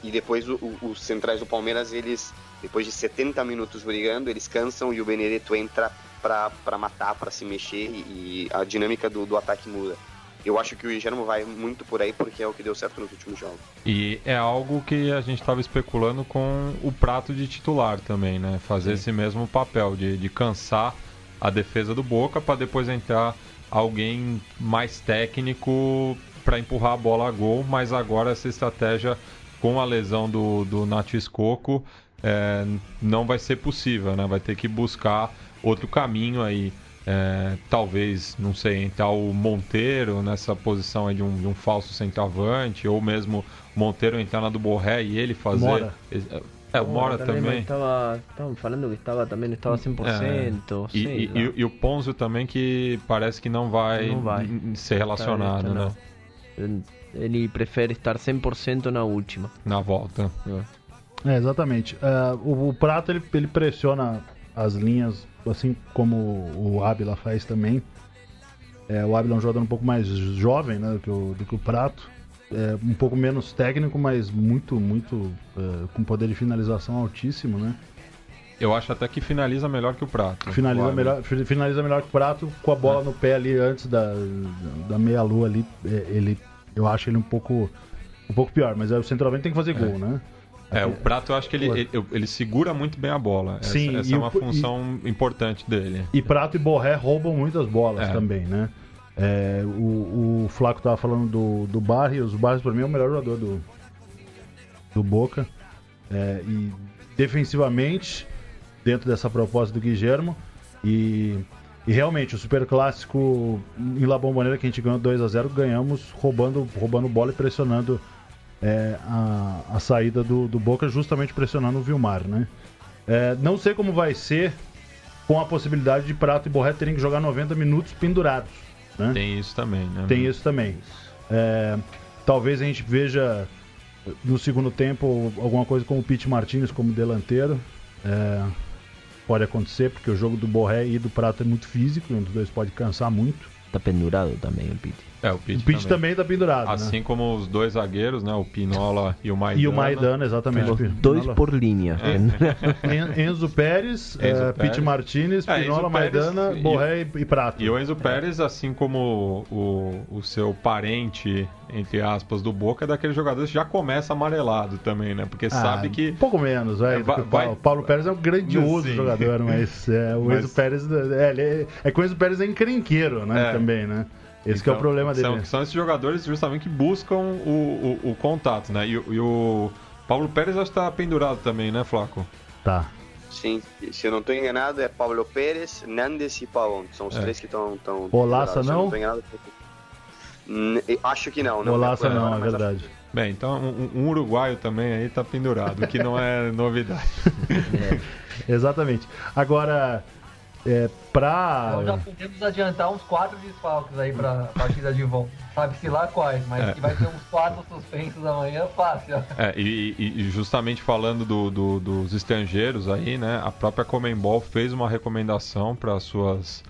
E depois o, o, os centrais do Palmeiras, eles, depois de 70 minutos brigando, eles cansam e o Benedetto entra para matar, para se mexer e, e a dinâmica do, do, ataque muda. eu acho que o Guilherme vai muito por aí porque é o que deu certo nos últimos jogos. E é algo que a gente estava especulando com o prato de titular também, né? Fazer Sim. esse mesmo papel de, de cansar a defesa do Boca para depois entrar alguém mais técnico para empurrar a bola a gol, mas agora essa estratégia com a lesão do, do Nath Escoco é, não vai ser possível, né? Vai ter que buscar outro caminho aí. É, talvez, não sei, entrar o Monteiro nessa posição de um, de um, falso centroavante, ou mesmo Monteiro entrar na do Borré e ele fazer. Mora. É, o Mora também. também. Estava, estavam falando que estava também estava 100%. É. E, e, e, e, o Ponzo também que parece que não vai, não vai. ser relacionado, né? Ele prefere estar 100% na última. Na volta. É, é exatamente. Uh, o, o, Prato ele, ele pressiona as linhas, assim como o Ábila faz também. É, o Ábila é um jogador um pouco mais jovem né, do, que o, do que o Prato. É, um pouco menos técnico, mas muito, muito é, com poder de finalização altíssimo, né? Eu acho até que finaliza melhor que o Prato. Finaliza, melhor, finaliza melhor que o Prato, com a bola é. no pé ali antes da, da meia-lua ali. É, ele, eu acho ele um pouco, um pouco pior, mas o centroavante tem que fazer gol, né? É, o Prato eu acho que ele, ele, ele, segura muito bem a bola. Sim, essa, essa é uma o, função e, importante dele. E Prato e Borré roubam muitas bolas é. também, né? É, o, o Flaco tava falando do, do Barrios. O Barrios, para mim, é o melhor jogador do, do Boca. É, e defensivamente, dentro dessa proposta do Guilhermo. E, e realmente, o Super Clássico em La Bombonera, que a gente ganhou 2 a 0 ganhamos roubando, roubando bola e pressionando é, a, a saída do, do Boca, justamente pressionando o Vilmar, né? É, não sei como vai ser com a possibilidade de Prato e Borré terem que jogar 90 minutos pendurados. Né? Tem isso também, né? Tem isso também. É, talvez a gente veja no segundo tempo alguma coisa com o Pete Martinez como delanteiro. É, pode acontecer, porque o jogo do Borré e do Prato é muito físico, um dos dois pode cansar muito. Tá pendurado também o Pete. É, o Pete, o também. também tá pendurado. Assim né? como os dois zagueiros, né? O Pinola e o Maidana. E o Maidana, exatamente. É. Dois por linha. É. [LAUGHS] Enzo Pérez, Enzo é, Pérez. Pete Martinez, é, Pinola, Maidana, e, Borré e, e Prato. E o Enzo Pérez, assim como o, o seu parente, entre aspas, do Boca, é daqueles jogadores que já começa amarelado também, né? Porque ah, sabe que. Um pouco menos, é, vai, o Paulo, Paulo Pérez é um grandioso Sim. jogador, mas é, o [LAUGHS] mas... Enzo Pérez. É, é, que o Enzo Pérez é encrenqueiro, né? Também, né? Esse então, é o então, problema dele. São, são esses jogadores justamente que buscam o, o, o contato, né? E, e, o Paulo Pérez acho que tá pendurado também, né, Flaco? Tá. Sim, se eu não estou enganado, é Paulo Pérez, Nandes e Pavon. São os é. três que estão. Olaça não? não enganado, acho que não. não Olaça não, é verdade. Acho... Bem, então um, um, uruguaio também aí tá pendurado, que não é [LAUGHS] novidade. é. Exatamente. Agora, é, pra. Então já podemos adiantar uns quatro desfalques aí pra partida de volta. Sabe-se lá quais, mas é. que vai ter uns quatro suspensos amanhã, fácil. É, e, e justamente falando do, do, dos estrangeiros aí, né? A própria Comembol fez uma recomendação para suas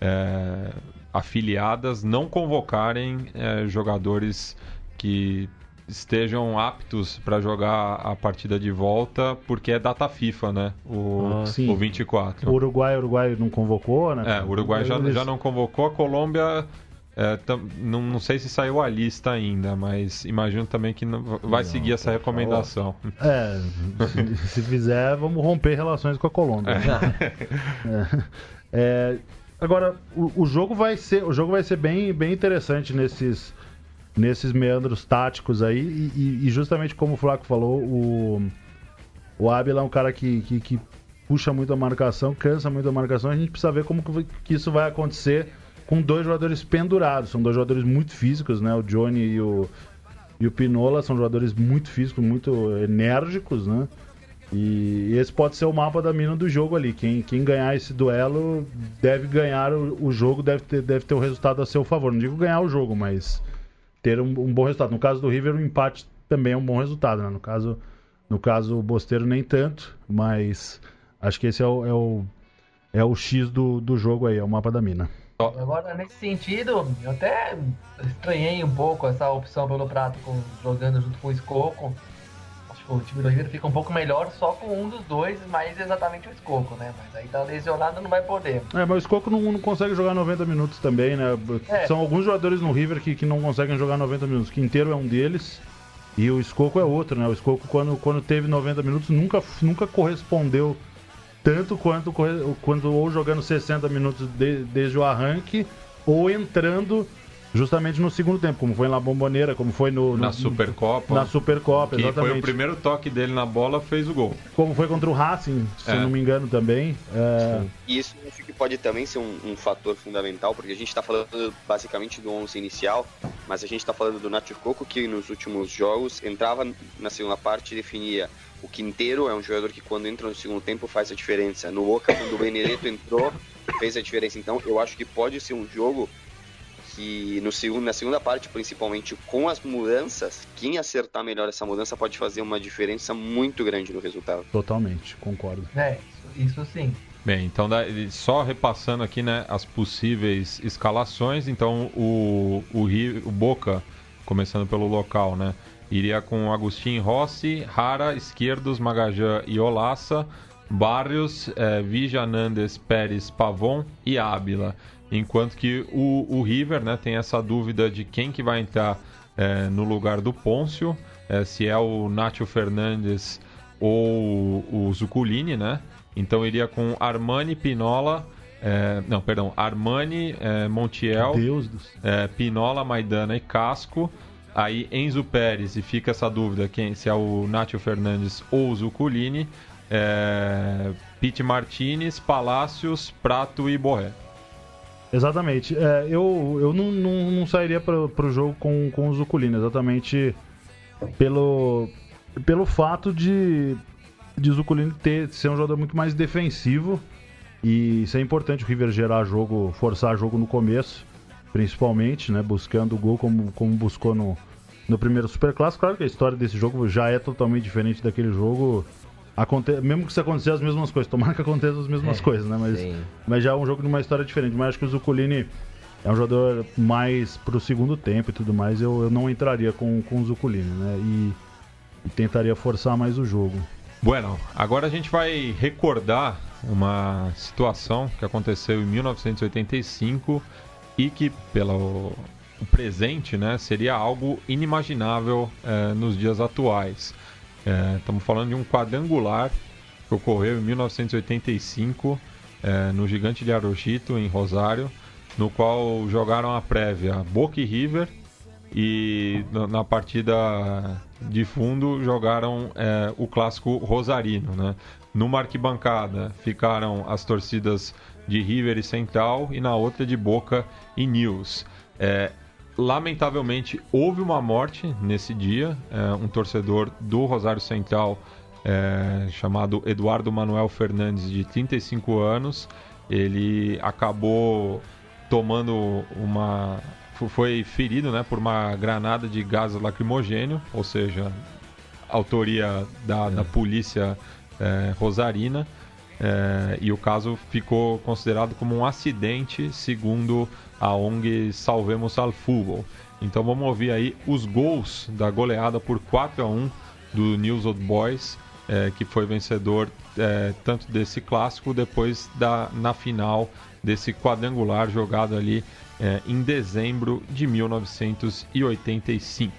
é, afiliadas não convocarem é, jogadores que estejam aptos para jogar a partida de volta, porque é data FIFA, né? O, ah, o 24. O Uruguai, o Uruguai não convocou, né? É, o Uruguai já, já não convocou, a Colômbia. É, tam, não, não sei se saiu a lista ainda, mas imagino também que não, vai não, seguir essa recomendação. É, se, [LAUGHS] se, fizer, vamos romper relações com a Colômbia. É. [LAUGHS] É, é, agora, o, o, jogo vai ser, o jogo vai ser bem, bem interessante nesses, nesses meandros táticos aí. E, e, justamente como o Flaco falou, o, o Ábila é um cara que, que, que, puxa muito a marcação, cansa muito a marcação. A gente precisa ver como que isso vai acontecer com dois jogadores pendurados. São dois jogadores muito físicos, né? O Johnny e o, e o Pinola são jogadores muito físicos, muito enérgicos, né? E esse pode ser o mapa da mina do jogo ali. Quem, quem ganhar esse duelo deve ganhar o, o jogo, deve ter, deve ter o resultado a seu favor. Não digo ganhar o jogo, mas ter um, um, bom resultado. No caso do River, o empate também é um bom resultado, né? No caso, no caso o Bosteiro nem tanto, mas acho que esse é o, é o, é o X do, do jogo aí, é o mapa da mina. Agora, nesse sentido, eu até estranhei um pouco essa opção pelo prato com, jogando junto com o Escoco. O time do River fica um pouco melhor só com um dos dois, mais exatamente o Escoco, né? Mas aí tá lesionado, não vai poder. É, mas o Escoco não, não consegue jogar 90 minutos também, né? É. São alguns jogadores no River que, que não conseguem jogar 90 minutos. Quinteiro é um deles e o Escoco é outro, né? O Escoco, quando, quando teve 90 minutos, nunca, nunca correspondeu tanto quanto, quando ou jogando 60 minutos de- desde o arranque ou entrando justamente no segundo tempo, como foi na Bomboneira, como foi no, no- Na Supercopa. na Supercopa, que foi exatamente. o primeiro toque dele na bola, fez o gol. Como foi contra o Racing, se É. eu não me engano também. É, E isso acho que pode também ser um, um fator fundamental, porque a gente está falando basicamente do 11 inicial, mas a gente está falando do Nacho Coco, que nos últimos jogos entrava na segunda parte e definia. O Quinteiro é um jogador que quando entra no segundo tempo faz a diferença. No Boca, quando o Benedetto entrou, fez a diferença. Então eu acho que pode ser um jogo que no segundo, na segunda parte, principalmente com as mudanças, quem acertar melhor essa mudança pode fazer uma diferença muito grande no resultado. totalmente, concordo. É, isso, isso sim. Bem, então só repassando aqui né, as possíveis escalações, então o, o, Ri- o Boca, começando pelo local, né? Iria com Agustin Rossi, Rara, Esquerdos, Magajã e Olaça, Barrios, eh, Vijanandes, Pérez, Pavon e Ábila. Enquanto que o, o River né, tem essa dúvida de quem que vai entrar eh, no lugar do Pôncio, eh, se é o Nacho Fernandes ou o Zuculini, né? Então iria com Armani, Pinola, não, perdão, Armani, Montiel, é, Pinola, Maidana e Casco. Aí Enzo Pérez, e fica essa dúvida quem, se é o Nátio Fernandes ou o Zuculini. É, Pete Martinez, Palácios, Prato e Borré. Exatamente. É, eu eu não, não, não sairia para o jogo com, com o Zuculini, exatamente pelo, pelo fato de, de Zuculini ter, ser um jogador muito mais defensivo. E isso é importante o River gerar jogo, forçar jogo no começo, principalmente, né? Buscando o gol como, como buscou no, no primeiro Superclássico. Claro que a história desse jogo já é totalmente diferente daquele jogo. Aconte... Mesmo que se acontecer as mesmas coisas, tomara que aconteça as mesmas É, coisas, né? Mas, sim. mas já é um jogo de uma história diferente. Mas acho que o Zuculini é um jogador mais pro segundo tempo e tudo mais. Eu, eu não entraria com, com o Zuculini, né? E, e tentaria forçar mais o jogo. Bueno, agora a gente vai recordar uma situação que aconteceu em 1985 e que, pelo o presente, né, seria algo inimaginável eh, nos dias atuais. Eh, Estamos falando de um quadrangular que ocorreu em 1985 eh, no Gigante de Arojito, em Rosário, no qual jogaram a prévia Boca e River e na- na partida de fundo jogaram é, o clássico Rosarino, né? Numa arquibancada ficaram as torcidas de River e Central e na outra de Boca e News. É, lamentavelmente houve uma morte nesse dia, é, um torcedor do Rosário Central é, chamado Eduardo Manuel Fernandes de 35 anos, ele acabou tomando uma fo- foi ferido né, por uma granada de gás lacrimogênio, ou seja, autoria da, da polícia eh, rosarina. Eh, e o caso ficou considerado como um acidente, segundo a ONG Salvemos al Fútbol. Então vamos ouvir aí os gols da goleada por 4 a 1 do News Old Boys, eh, que foi vencedor eh, tanto desse clássico, depois da, na final desse quadrangular jogado ali eh, em dezembro de 1985.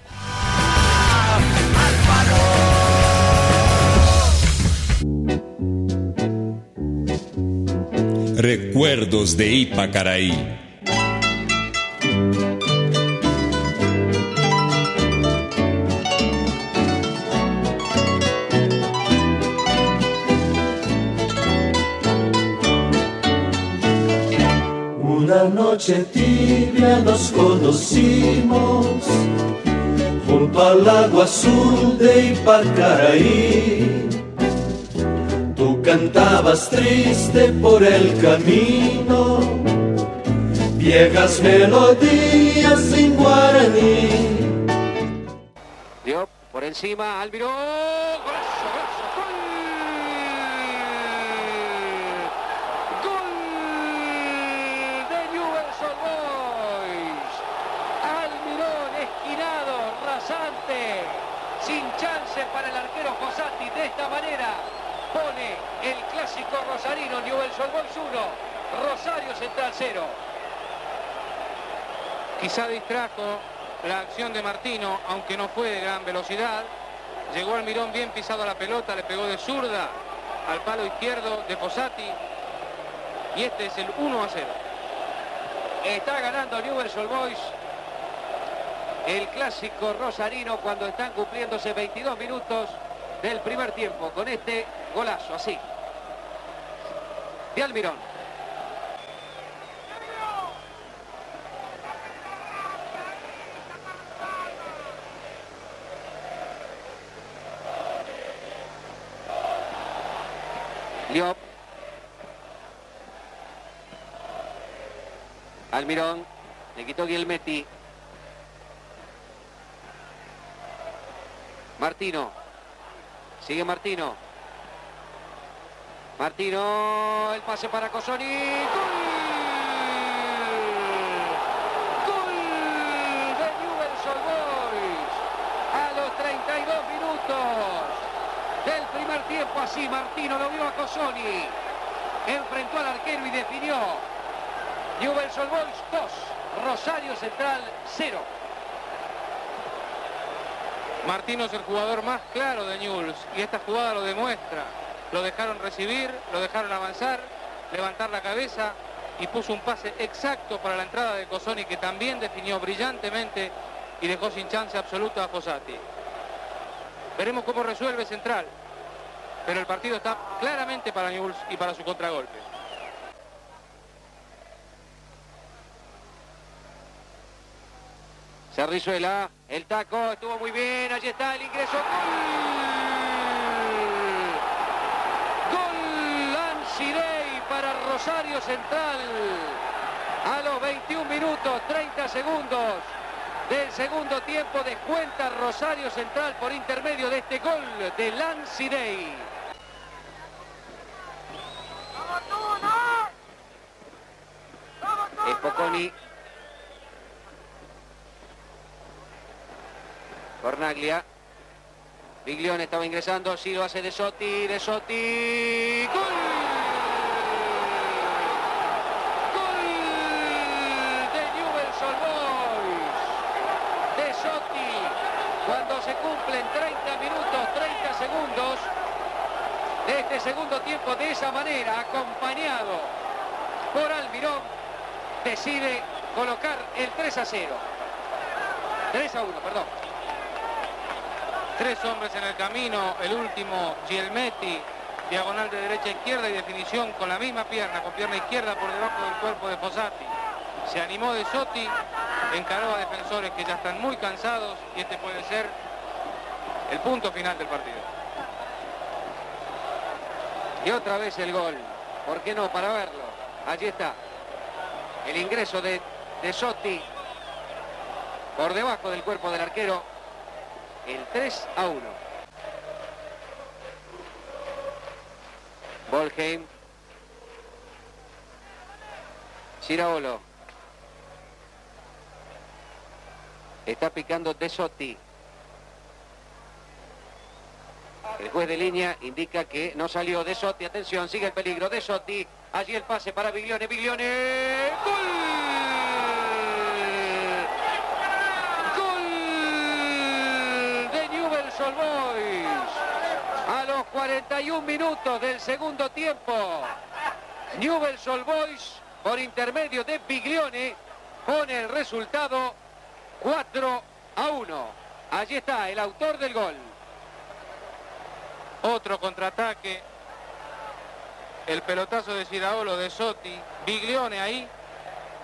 Recuerdos de Ipacaraí. Una noche tibia nos conocimos junto al lago azul de Ipacaraí. Cantabas triste por el camino, viejas melodías en guaraní. Dio por encima, Almiró. ¡Golazo, golazo! ¡Gol! ¡Gol de Newell's Boys! Almirón, esquinado, rasante, sin chance para el arquero Fossati. De esta manera pone el clásico rosarino Newell's Old Boys 1, Rosario Central 0. Quizá distrajo la acción de Martino, aunque no fue de gran velocidad. Llegó Almirón bien pisado a la pelota, le pegó de zurda al palo izquierdo de Fossati. Y este es el 1 a 0. Está ganando Newell's Old Boys el clásico rosarino cuando están cumpliéndose 22 minutos del primer tiempo con este golazo así de Almirón. Liop. Almirón. Le quitó Guilmetti. Martino. Sigue Martino. Martino, el pase para Cosoni. ¡Gol! ¡Gol de Newell's Old Boys! A los 32 minutos del primer tiempo. Así Martino lo vio a Cosoni. Enfrentó al arquero y definió. Newell's Old Boys 2. Rosario Central 0. Martino es el jugador más claro de Newell's y esta jugada lo demuestra. Lo dejaron recibir, lo dejaron avanzar, levantar la cabeza y puso un pase exacto para la entrada de Cosoni que también definió brillantemente y dejó sin chance absoluta a Fossati. Veremos cómo resuelve Central, pero el partido está claramente para Newell's y para su contragolpe. Cerrizuela, el taco, estuvo muy bien, allí está el ingreso. ¡Gol! ¡Gol! Ansidei para Rosario Central. A los 21 minutos, 30 segundos del segundo tiempo descuenta Rosario Central por intermedio de este gol de Lancidei. Espoconi. Cornaglia. Biglione estaba ingresando, sí lo hace De Sotti, De Sotti. ¡Gol! ¡Gol de Newell's Old Boys! De Sotti, cuando se cumplen 30 minutos, 30 segundos este segundo tiempo, de esa manera, acompañado por Almirón, decide colocar el 3 a 0. 3 a 1, perdón. Tres hombres en el camino, el último Gielmetti, diagonal de derecha a izquierda y definición con la misma pierna, con pierna izquierda por debajo del cuerpo de Fossati. Se animó de Sotti, encaró a defensores que ya están muy cansados y este puede ser el punto final del partido. Y otra vez el gol. ¿Por qué no? Para verlo. Allí está. El ingreso de, de Sotti por debajo del cuerpo del arquero. El 3 a 1. Volheim. Giraolo. Está picando De Sotti. El juez de línea indica que no salió De Sotti. Atención, sigue el peligro. De Sotti. Allí el pase para Biglione. Biglione. ¡Gol de Newell's Old Boys! A los 41 minutos del segundo tiempo. Newell's Old Boys, por intermedio de Biglione, pone el resultado 4 a 1. Allí está el autor del gol. Otro contraataque. El pelotazo de Giraolo de Sotti. Biglione ahí,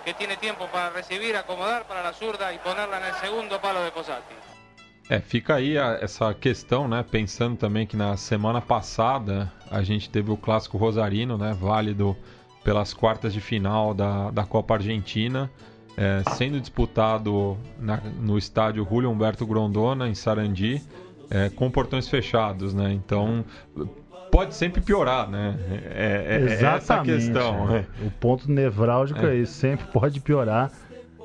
que tiene tiempo para recibir, acomodar para la zurda y ponerla en el segundo palo de Fossati. É, fica aí a- essa questão, né? Pensando também que na semana passada a gente teve o clássico Rosarino, né? Válido pelas quartas de final da, da Copa Argentina, é, sendo disputado na- no estádio Julio Humberto Grondona, em Sarandi, é, com portões fechados, né? Então pode sempre piorar, né? É, é- é essa a Exatamente. questão. é. né? O ponto nevrálgico é. É. esse, sempre pode piorar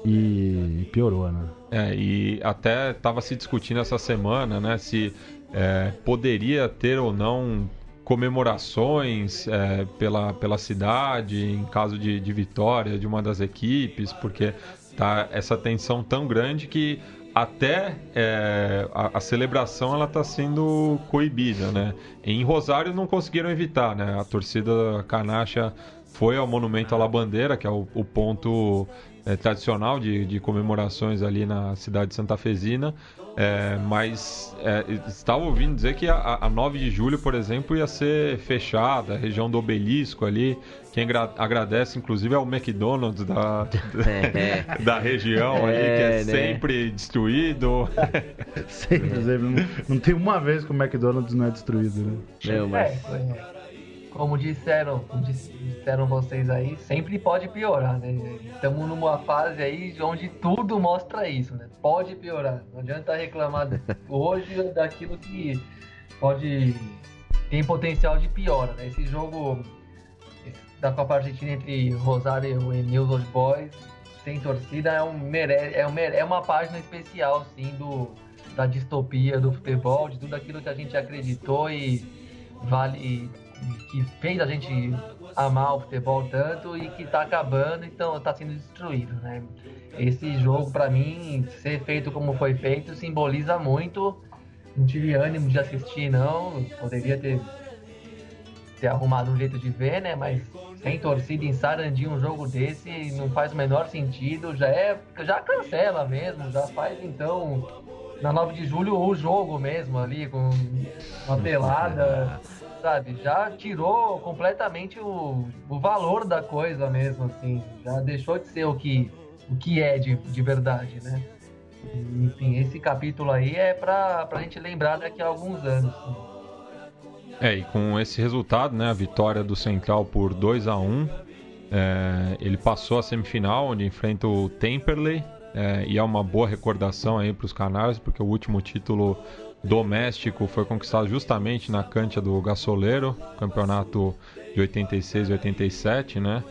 e, piorou, né? É, e até estava se discutindo essa semana, né, se é, poderia ter ou não comemorações é, pela, pela cidade em caso de, de vitória de uma das equipes, porque tá essa tensão tão grande que até é, a, a, celebração ela está sendo coibida, né? Em Rosário não conseguiram evitar, né? A torcida canacha foi ao Monumento à La Bandeira, que é o, o ponto é, tradicional de, de, comemorações ali na cidade de Santa Fezina, é, mas é, estava ouvindo dizer que a, a 9 de julho, por exemplo, ia ser fechada, a região do obelisco ali. Quem agradece, inclusive, é o McDonald's da, é. [LAUGHS] da região ali, que é, é né? sempre destruído. sempre, não, não tem uma vez que o McDonald's não é destruído, né? Não, mas... Como disseram, como disseram vocês aí, sempre pode piorar, né? Estamos numa fase aí onde tudo mostra isso, né? Pode piorar. Não adianta reclamar [LAUGHS] hoje daquilo que pode tem potencial de piora, né? Esse jogo da Copa Argentina entre Rosário e News Old Boys sem torcida é, um, mere, é, um, é uma página especial, sim, do, da distopia do futebol, de tudo aquilo que a gente acreditou e vale que fez a gente amar o futebol tanto e que está acabando, então está sendo destruído, né? Esse jogo, para mim, ser feito como foi feito, simboliza muito. Não tive ânimo de assistir, não. Poderia ter, ter arrumado um jeito de ver, né? Mas sem torcida em Sarandi um jogo desse não faz o menor sentido. Já é, já cancela mesmo, já faz então na 9 de julho o jogo mesmo ali com uma pelada sabe? Já tirou completamente o, o valor da coisa mesmo, assim. Já deixou de ser o que, o que é de, de verdade, né? Enfim, esse capítulo aí é pra, pra gente lembrar daqui a alguns anos. É, e com esse resultado, né, a vitória do Central por 2 a 1 é, ele passou a semifinal, onde enfrenta o Temperley, é, e é uma boa recordação aí para os canários, porque o último título doméstico foi conquistado justamente na cancha do Gasoleiro, campeonato de 86 e 87, né?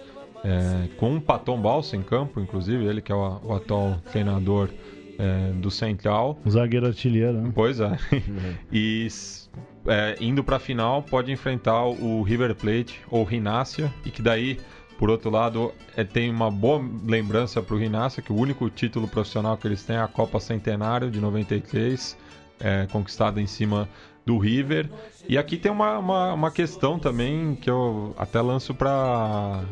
É, com o Paton Balsa em campo, inclusive, ele que é o, o atual treinador é, do Central. O zagueiro artilheiro, né? Pois é. [LAUGHS] e é, indo para a final, pode enfrentar o River Plate ou Rinácia, e que daí, por outro lado, é, tem uma boa lembrança para o Rinácia, que o único título profissional que eles têm é a Copa Centenário de 93 é, conquistada em cima do River. E aqui tem uma, uma, uma questão também que eu até lanço para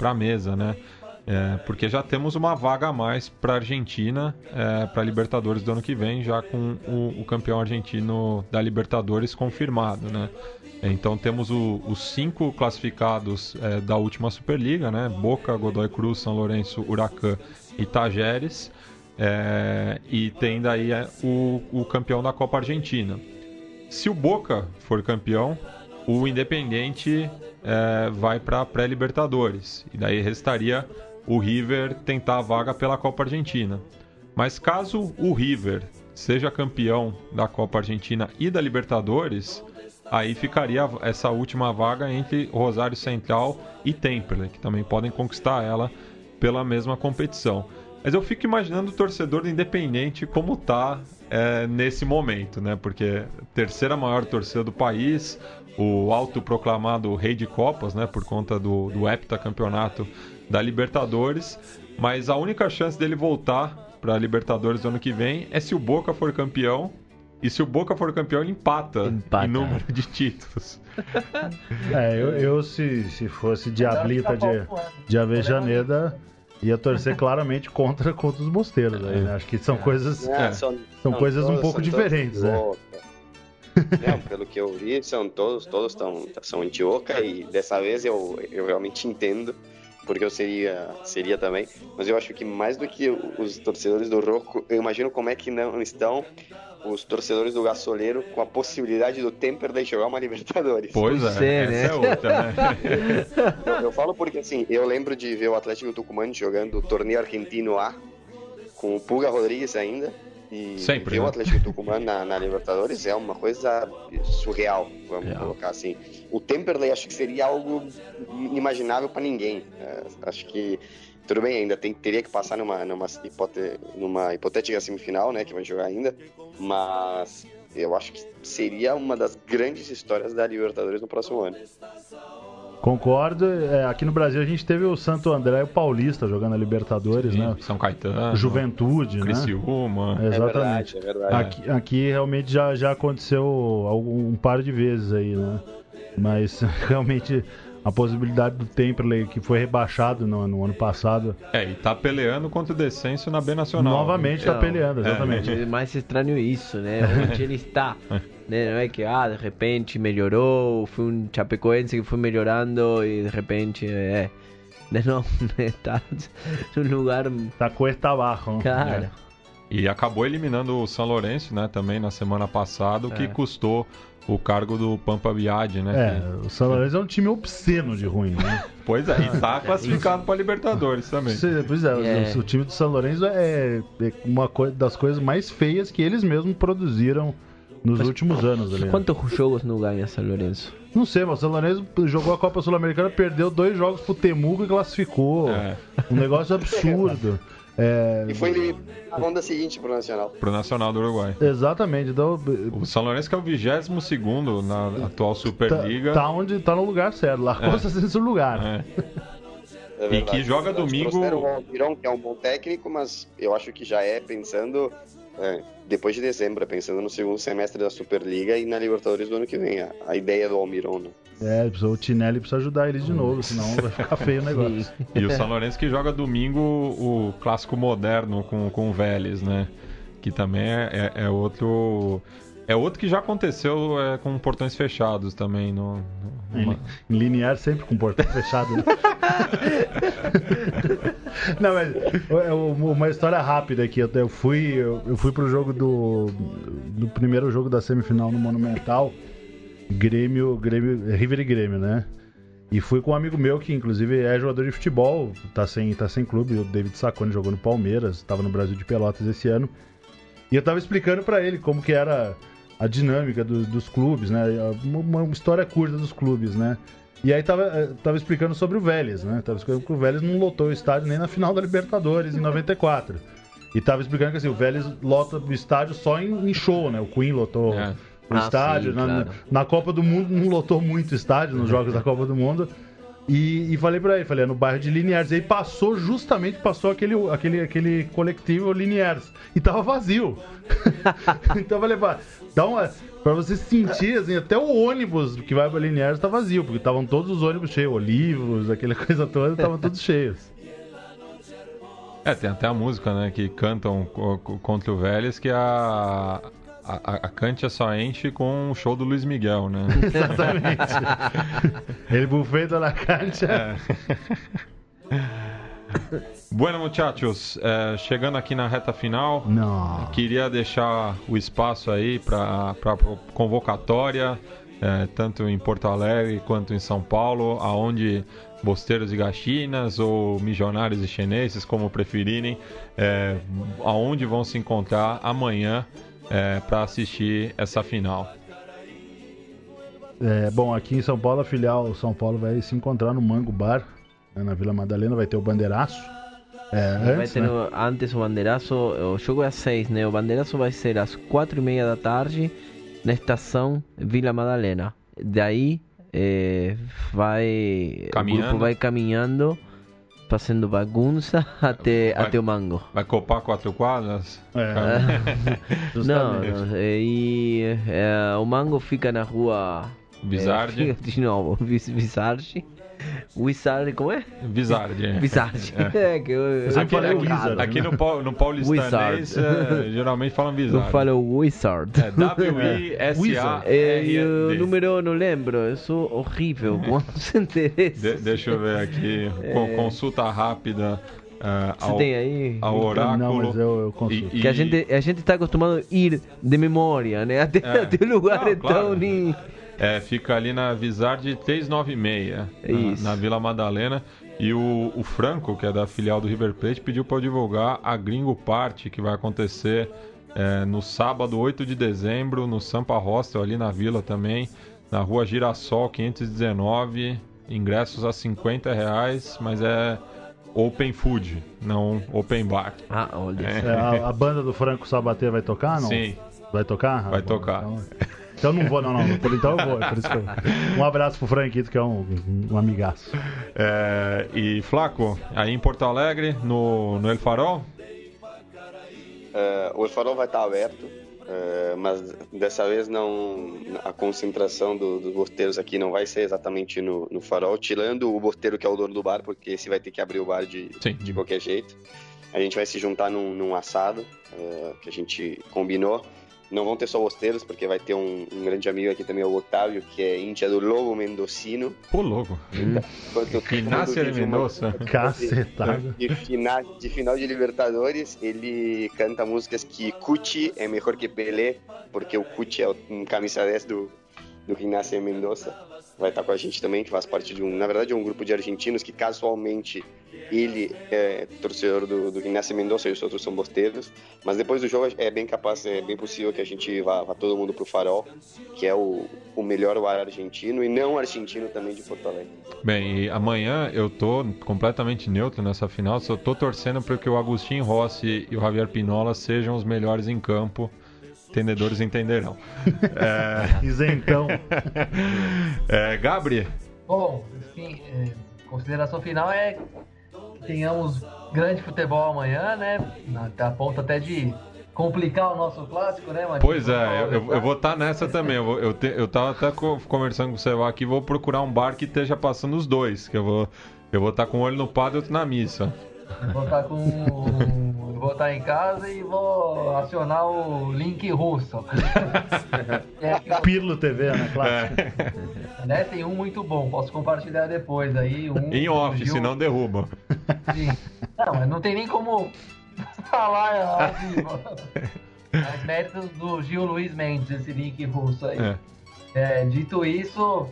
a mesa, né? É, porque já temos uma vaga a mais para a Argentina, é, para Libertadores do ano que vem, já com o, o campeão argentino da Libertadores confirmado, né? Então temos o, os cinco classificados é, da última Superliga, né? Boca, Godoy Cruz, São Lourenço, Huracan e Tajeres. É, e tem daí é, o, o campeão da Copa Argentina. Se o Boca for campeão, o Independente é, vai para a pré-Libertadores. E daí restaria o River tentar a vaga pela Copa Argentina. Mas caso o River seja campeão da Copa Argentina e da Libertadores, aí ficaria essa última vaga entre Rosário Central e Temperley, que também podem conquistar ela pela mesma competição. Mas eu fico imaginando o torcedor do Independente como tá é, nesse momento, né? Porque terceira maior torcida do país, o autoproclamado rei de copas, né? Por conta do, do heptacampeonato da Libertadores. Mas a única chance dele voltar para a Libertadores ano que vem é se o Boca for campeão. E se o Boca for campeão, ele empata, empata. em número de títulos. [LAUGHS] É, eu, eu se, se fosse Diablita de, de Avejaneda ia torcer claramente contra, contra os mosteiros aí, né? Acho que são é. coisas, é, são, são, coisas todos, um pouco diferentes, né? Não, pelo que eu vi, são todos, todos tão, são antioca e dessa vez eu, eu realmente entendo porque eu seria, seria também. Mas eu acho que mais do que os torcedores do Roco, eu imagino como é que não estão os torcedores do Gasoleiro com a possibilidade do Temperley jogar uma [LAUGHS] Libertadores. Pois é, é né? essa é outra, né? [LAUGHS] eu, eu, falo porque, assim, eu lembro de ver o Atlético Tucumano jogando o torneio argentino A com o Puga Rodrigues ainda. E Sempre, ver né? o Atlético Tucumano na, na, Libertadores é uma coisa surreal, vamos Real. colocar assim. O Temperley acho que seria algo inimaginável para ninguém. É, acho que tudo bem, ainda tem, teria que passar numa, numa, hipote, numa hipotética semifinal, né? Que vai jogar ainda. Mas eu acho que seria uma das grandes histórias da Libertadores no próximo ano. Concordo. É, aqui no Brasil a gente teve o Santo André e o Paulista jogando a Libertadores, Sim, né? São Caetano, Juventude, né? Criciúma. Exatamente. É verdade, é verdade. Aqui, aqui realmente já, já aconteceu algum, um par de vezes aí, né? Mas [LAUGHS] realmente a possibilidade do Temperley, que foi rebaixado no, no ano passado, É, e tá peleando contra o descenso na B Nacional. novamente tá Não, peleando, exatamente. É mais estranho isso, né? Onde ele está. [LAUGHS] né? Não é que, ah, de repente melhorou, foi um Chapecoense que foi melhorando e de repente, é... né, Não, [LAUGHS] né? tá num lugar... Tá cuesta abaixo. né? Cara, E acabou eliminando o São Lourenço, né, também na semana passada, o que É. custou o cargo do Pampa Biagi, né? É, o São Lourenço é um time obsceno de ruim, né? [LAUGHS] Pois é, e tá classificado para Libertadores também. Cê- Pois é, o- É. O, time do São Lourenço é, é uma coi- das coisas mais feias que eles mesmos produziram nos últimos anos. Ali, né? quantos jogos não ganha São Lourenço? Não sei, mas o São Lourenço jogou a Copa Sul-Americana, perdeu dois jogos pro Temuco e classificou. É. Um negócio absurdo. [LAUGHS] É, E foi eliminado na ronda seguinte pro Nacional. Pro Nacional do Uruguai. Exatamente, então O São Lourenço que é o 22 segundo na atual tá, Superliga. tá onde tá no lugar certo, lá É. com certeza lugar. É. É E que joga domingo- O Almirão, que é um bom técnico, mas eu acho que já é pensando é, depois de dezembro, pensando no segundo semestre da Superliga e na Libertadores do ano que vem. A, a ideia do Almirão, né? É, precisa- o Tinelli precisa ajudar eles de novo, senão vai ficar feio o negócio. E o São Lourenço que joga domingo o clássico moderno com, com o Vélez, né? Que também é, é- é outro. É outro que já aconteceu é, com portões fechados também. No, no- Em, linear sempre com portão [LAUGHS] fechado. né? [LAUGHS] Não, mas é uma história rápida aqui. Eu, fui eu, fui pro jogo do do primeiro jogo da semifinal no Monumental, Grêmio, Grêmio, River e Grêmio, né? E fui com um amigo meu que inclusive é jogador de futebol, tá sem tá sem clube, o David Sacone jogou no Palmeiras, estava no Brasil de Pelotas esse ano. E eu tava explicando pra ele como que era a dinâmica do- dos clubes, né? Uma, uma história curta dos clubes, né? E aí tava, eh, tava explicando sobre o Vélez, né? Tava explicando que o Vélez não lotou o estádio nem na final da Libertadores em 94. E tava explicando que assim, o Vélez lota o estádio só em, em show, né? O Queen lotou É. o Ah, estádio. sim, na, claro. na Copa do Mundo não lotou muito estádio nos [LAUGHS] jogos da Copa do Mundo. E, e falei pra ele, falei, é no bairro de Liniers. E aí passou, justamente passou aquele, aquele, aquele coletivo Liniers. E tava vazio. [LAUGHS] então eu falei, pá, dá uma. Pra você sentir, assim, até o ônibus que vai pra Liniers tá vazio, porque estavam todos os ônibus cheios, olivos, aquela [LAUGHS] coisa toda, estavam todos cheios. É, tem até a música, né? Que cantam co- co- contra o Vélez que a. A, a Cantia só enche com o show do Luiz Miguel, né? [LAUGHS] Exatamente. [LAUGHS] Ele bufeta na cancha. Bueno, muchachos, é, chegando aqui na reta final, Não. queria deixar o espaço aí para convocatória, é, tanto em Porto Alegre quanto em São Paulo, aonde Bosteiros e Gaxinas ou Milionários e Chineses, como preferirem, é, aonde vão se encontrar amanhã para assistir essa final. É, bom, aqui em São Paulo, a filial São Paulo vai se encontrar no Mango Bar, né, na Vila Madalena, vai ter o bandeiraço. É, Vai antes, ter né? o- antes o banderaço, o jogo é às 6, né? O banderaço vai ser às 4 e meia da tarde na estação Vila Madalena. Daí eh, vai. Caminhando. O grupo vai caminhando, fazendo bagunça [LAUGHS] até, Vai- até o mango. Vai copar quatro quadras? É, [LAUGHS] Não, não, e eh, o mango fica na rua. Eh, fica [LAUGHS] de novo, Visardi. [LAUGHS] Wizard, como é? Bizardi. é. Visardi. É. [LAUGHS] É, que eu, Eu Aqui, falei aqui, Wizard, aqui né? no, pau- no paulistanês, Wizard. é, geralmente falam eu Bizardi. falo Wizard. É [LAUGHS] W-I-S-A. É, e o número eu não lembro, eu sou horrível quando se interessa. De- deixa eu ver aqui. con- Consulta rápida. é, Você ao, tem aí? ao oráculo. Não, mas eu, eu consulto. E- Que a gente, a gente tá acostumado a ir de memória, né? Até, É. até o lugar Não, é claro. tão... É, fica ali na Vizard 396, na, Isso. na Vila Madalena. E o, o Franco, que é da filial do River Plate, pediu para eu divulgar a Gringo Party, que vai acontecer é, no sábado, 8 de dezembro, no Sampa Hostel, ali na vila também, na rua Girassol 519. Ingressos a 50 reais, mas é open food, não open bar. Ah, olha. É. É, a, a banda do Franco Sabater vai tocar, não? Sim. Vai tocar? Vai Ah, bom, tocar. Então, então não vou, não, não. Por então eu vou. é por isso que eu- Um abraço pro Franquito, que é um, um amigaço. É, e Flaco, aí em Porto Alegre, no, no El Farol? É, o farol vai estar aberto, é, mas dessa vez não a concentração do- dos bosteiros aqui não vai ser exatamente no, no farol, tirando o bosteiro que é o dono do bar, porque esse vai ter que abrir o bar de, Sim. de qualquer jeito. A gente vai se juntar num, num assado é, que a gente combinou. Não vão ter só bosteiros, porque vai ter um, um grande amigo aqui também, o Otávio, que é índia do Lobo Mendocino. Pô, louco. Enquanto todo Inácio vive uma- Mendoza. Cacetada. de, de final de Libertadores, ele canta músicas que Cuti é melhor que Pelé, porque o Cuti é o- um camisa 10 do, do Ignacio Mendoza. Vai estar com a gente também, que faz parte de um, na verdade, um grupo de argentinos que casualmente ele é torcedor do, do Ignacio Mendoza e os outros são bosteiros. Mas depois do jogo é bem capaz, é bem possível que a gente vá, vá todo mundo pro Farol, que é o, o melhor bar argentino e não argentino também de Porto Alegre. Bem, e amanhã eu tô completamente neutro nessa final, só tô torcendo para que o Agostinho Rossi e o Javier Pinola sejam os melhores em campo. Entendedores entenderão. [LAUGHS] É, Isentão. [LAUGHS] é, Gabri, Bom, enfim, é, consideração final é que tenhamos grande futebol amanhã, né? Na- A ponto até de complicar o nosso clássico, né, Matheus? Pois é, eu, eu- eu vou estar nessa também. Eu, vou, eu, te- eu tava até co- conversando com o Seba aqui, vou procurar um bar que esteja passando os dois. Que eu vou eu vou estar com um olho no padre e outro na missa. Vou estar com. eu Vou estar em casa e vou acionar o link russo. [LAUGHS] É, eu- Pirlo TV, né? Claro. né, tem um muito bom, posso compartilhar depois aí. Um Em off, Gil- senão derruba. Sim. Não, mas não tem nem como [LAUGHS] falar ao vivo. Mas méritos do Gil Luiz Mendes, esse link russo aí. É. É, dito isso,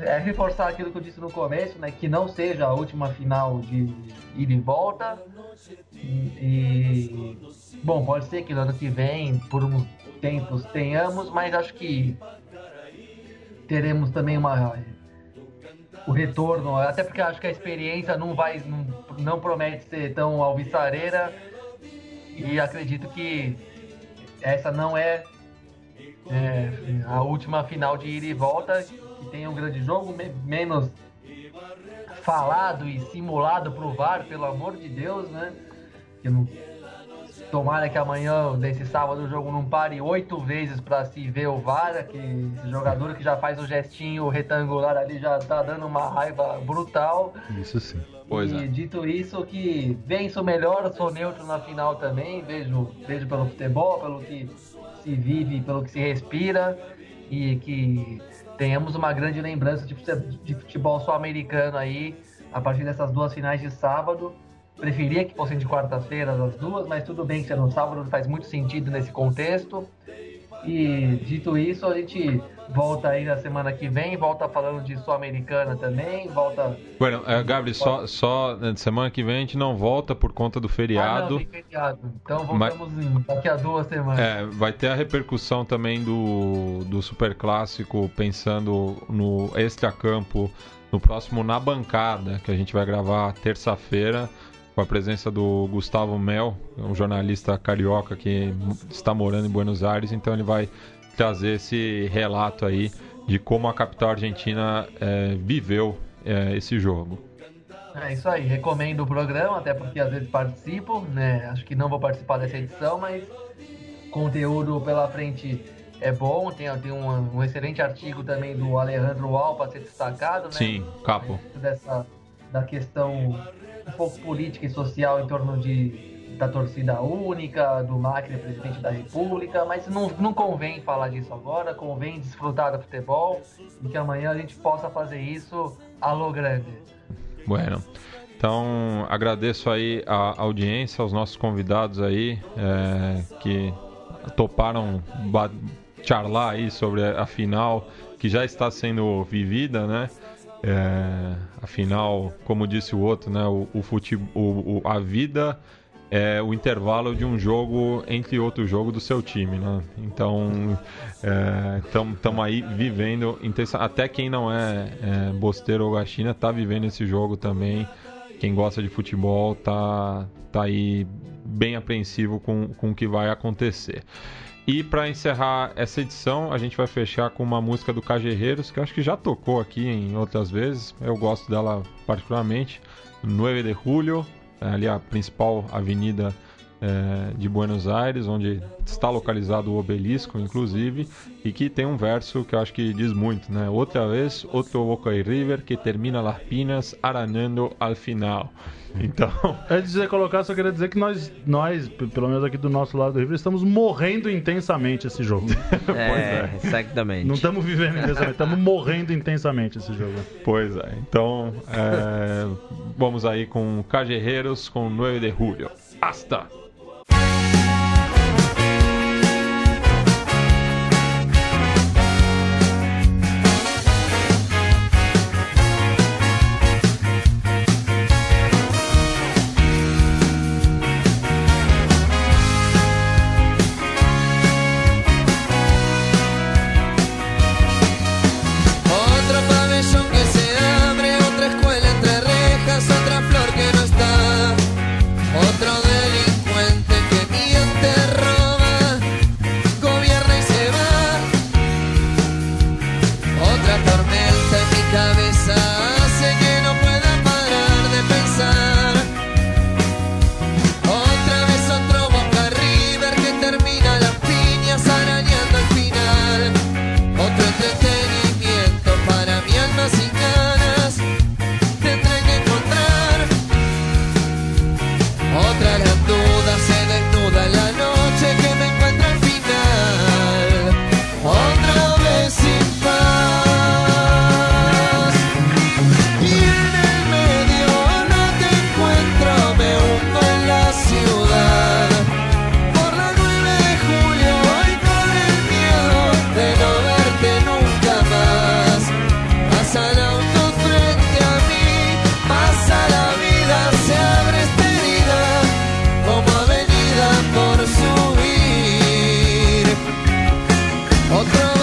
é reforçar aquilo que eu disse no começo, né? Que não seja a última final de ida e volta. E, bom, pode ser que no ano que vem, por uns tempos, tenhamos, mas acho que teremos também uma o retorno, até porque acho que a experiência não vai não, não promete ser tão alvissareira e acredito que essa não é, é, a última final de ida e volta, tem um grande jogo, me- menos falado e simulado pro VAR, pelo amor de Deus, né? Que não, tomara que amanhã, desse sábado, o jogo não pare oito vezes para se ver o VAR, que esse jogador que já faz o gestinho retangular ali já tá dando uma raiva brutal. Isso sim. Pois e é. dito isso, que venço melhor, sou neutro na final também, vejo, vejo pelo futebol, pelo que se vive, pelo que se respira e que tenhamos uma grande lembrança de fute- de futebol sul-americano aí a partir dessas duas finais de sábado. Preferia que fossem de quarta-feira as duas, mas tudo bem que seja no sábado, faz muito sentido nesse contexto. E dito isso, a gente volta aí na semana que vem, volta falando de Sul-Americana também, volta Bueno, é, Gabri, só, só né, semana que vem a gente não volta por conta do Ah, não, feriado. feriado. Então Mas- voltamos em- daqui a duas semanas. É, vai ter a repercussão também do, do Super Clássico, pensando no extra-campo, no próximo Na Bancada, que a gente vai gravar terça-feira, com a presença do Gustavo Mel, um jornalista carioca que está morando em Buenos Aires, então ele vai trazer esse relato aí de como a capital argentina é, viveu é, esse jogo. É isso aí, recomendo o programa, até porque às vezes participo, né? Acho que não vou participar dessa edição, mas conteúdo pela frente é bom. Tem, tem um, um excelente artigo também do Alejandro Al para ser destacado, né? Sim, capo. Dessa, da questão um pouco política e social em torno de da torcida única, do Macri, presidente da República, mas não, não convém falar disso agora, convém desfrutar do futebol e que amanhã a gente possa fazer isso a lo grande. Bueno. Então, agradeço aí a audiência, aos nossos convidados aí é, que toparam charlar aí sobre a final que já está sendo vivida, né? É, afinal, como disse o outro, né? O, o, fute- o- o- a vida é o intervalo de um jogo entre outro jogo do seu time, né? Então, estamos aí vivendo, até quem não é, é bosteiro ou gachina tá vivendo esse jogo também. Quem gosta de futebol tá, tá aí bem apreensivo com, com o que vai acontecer. E para encerrar essa edição, a gente vai fechar com uma música do Cajerreiros, que eu acho que já tocou aqui em outras vezes. Eu gosto dela particularmente. 9 de Julio, é ali a principal avenida é, de Buenos Aires, onde está localizado o obelisco, inclusive, e que tem um verso que eu acho que diz muito, né? Outra vez, outro Boca e River que termina las pinas aranhando al final. Então. [LAUGHS] Antes de você colocar, só queria dizer que nós, nós, pelo menos aqui do nosso lado do River, estamos morrendo intensamente esse jogo. [LAUGHS] É, exatamente. Não estamos vivendo intensamente, estamos morrendo intensamente esse jogo. Pois é. Então, é, vamos aí com Cajerreiros com 9 de Julio. Hasta! Otra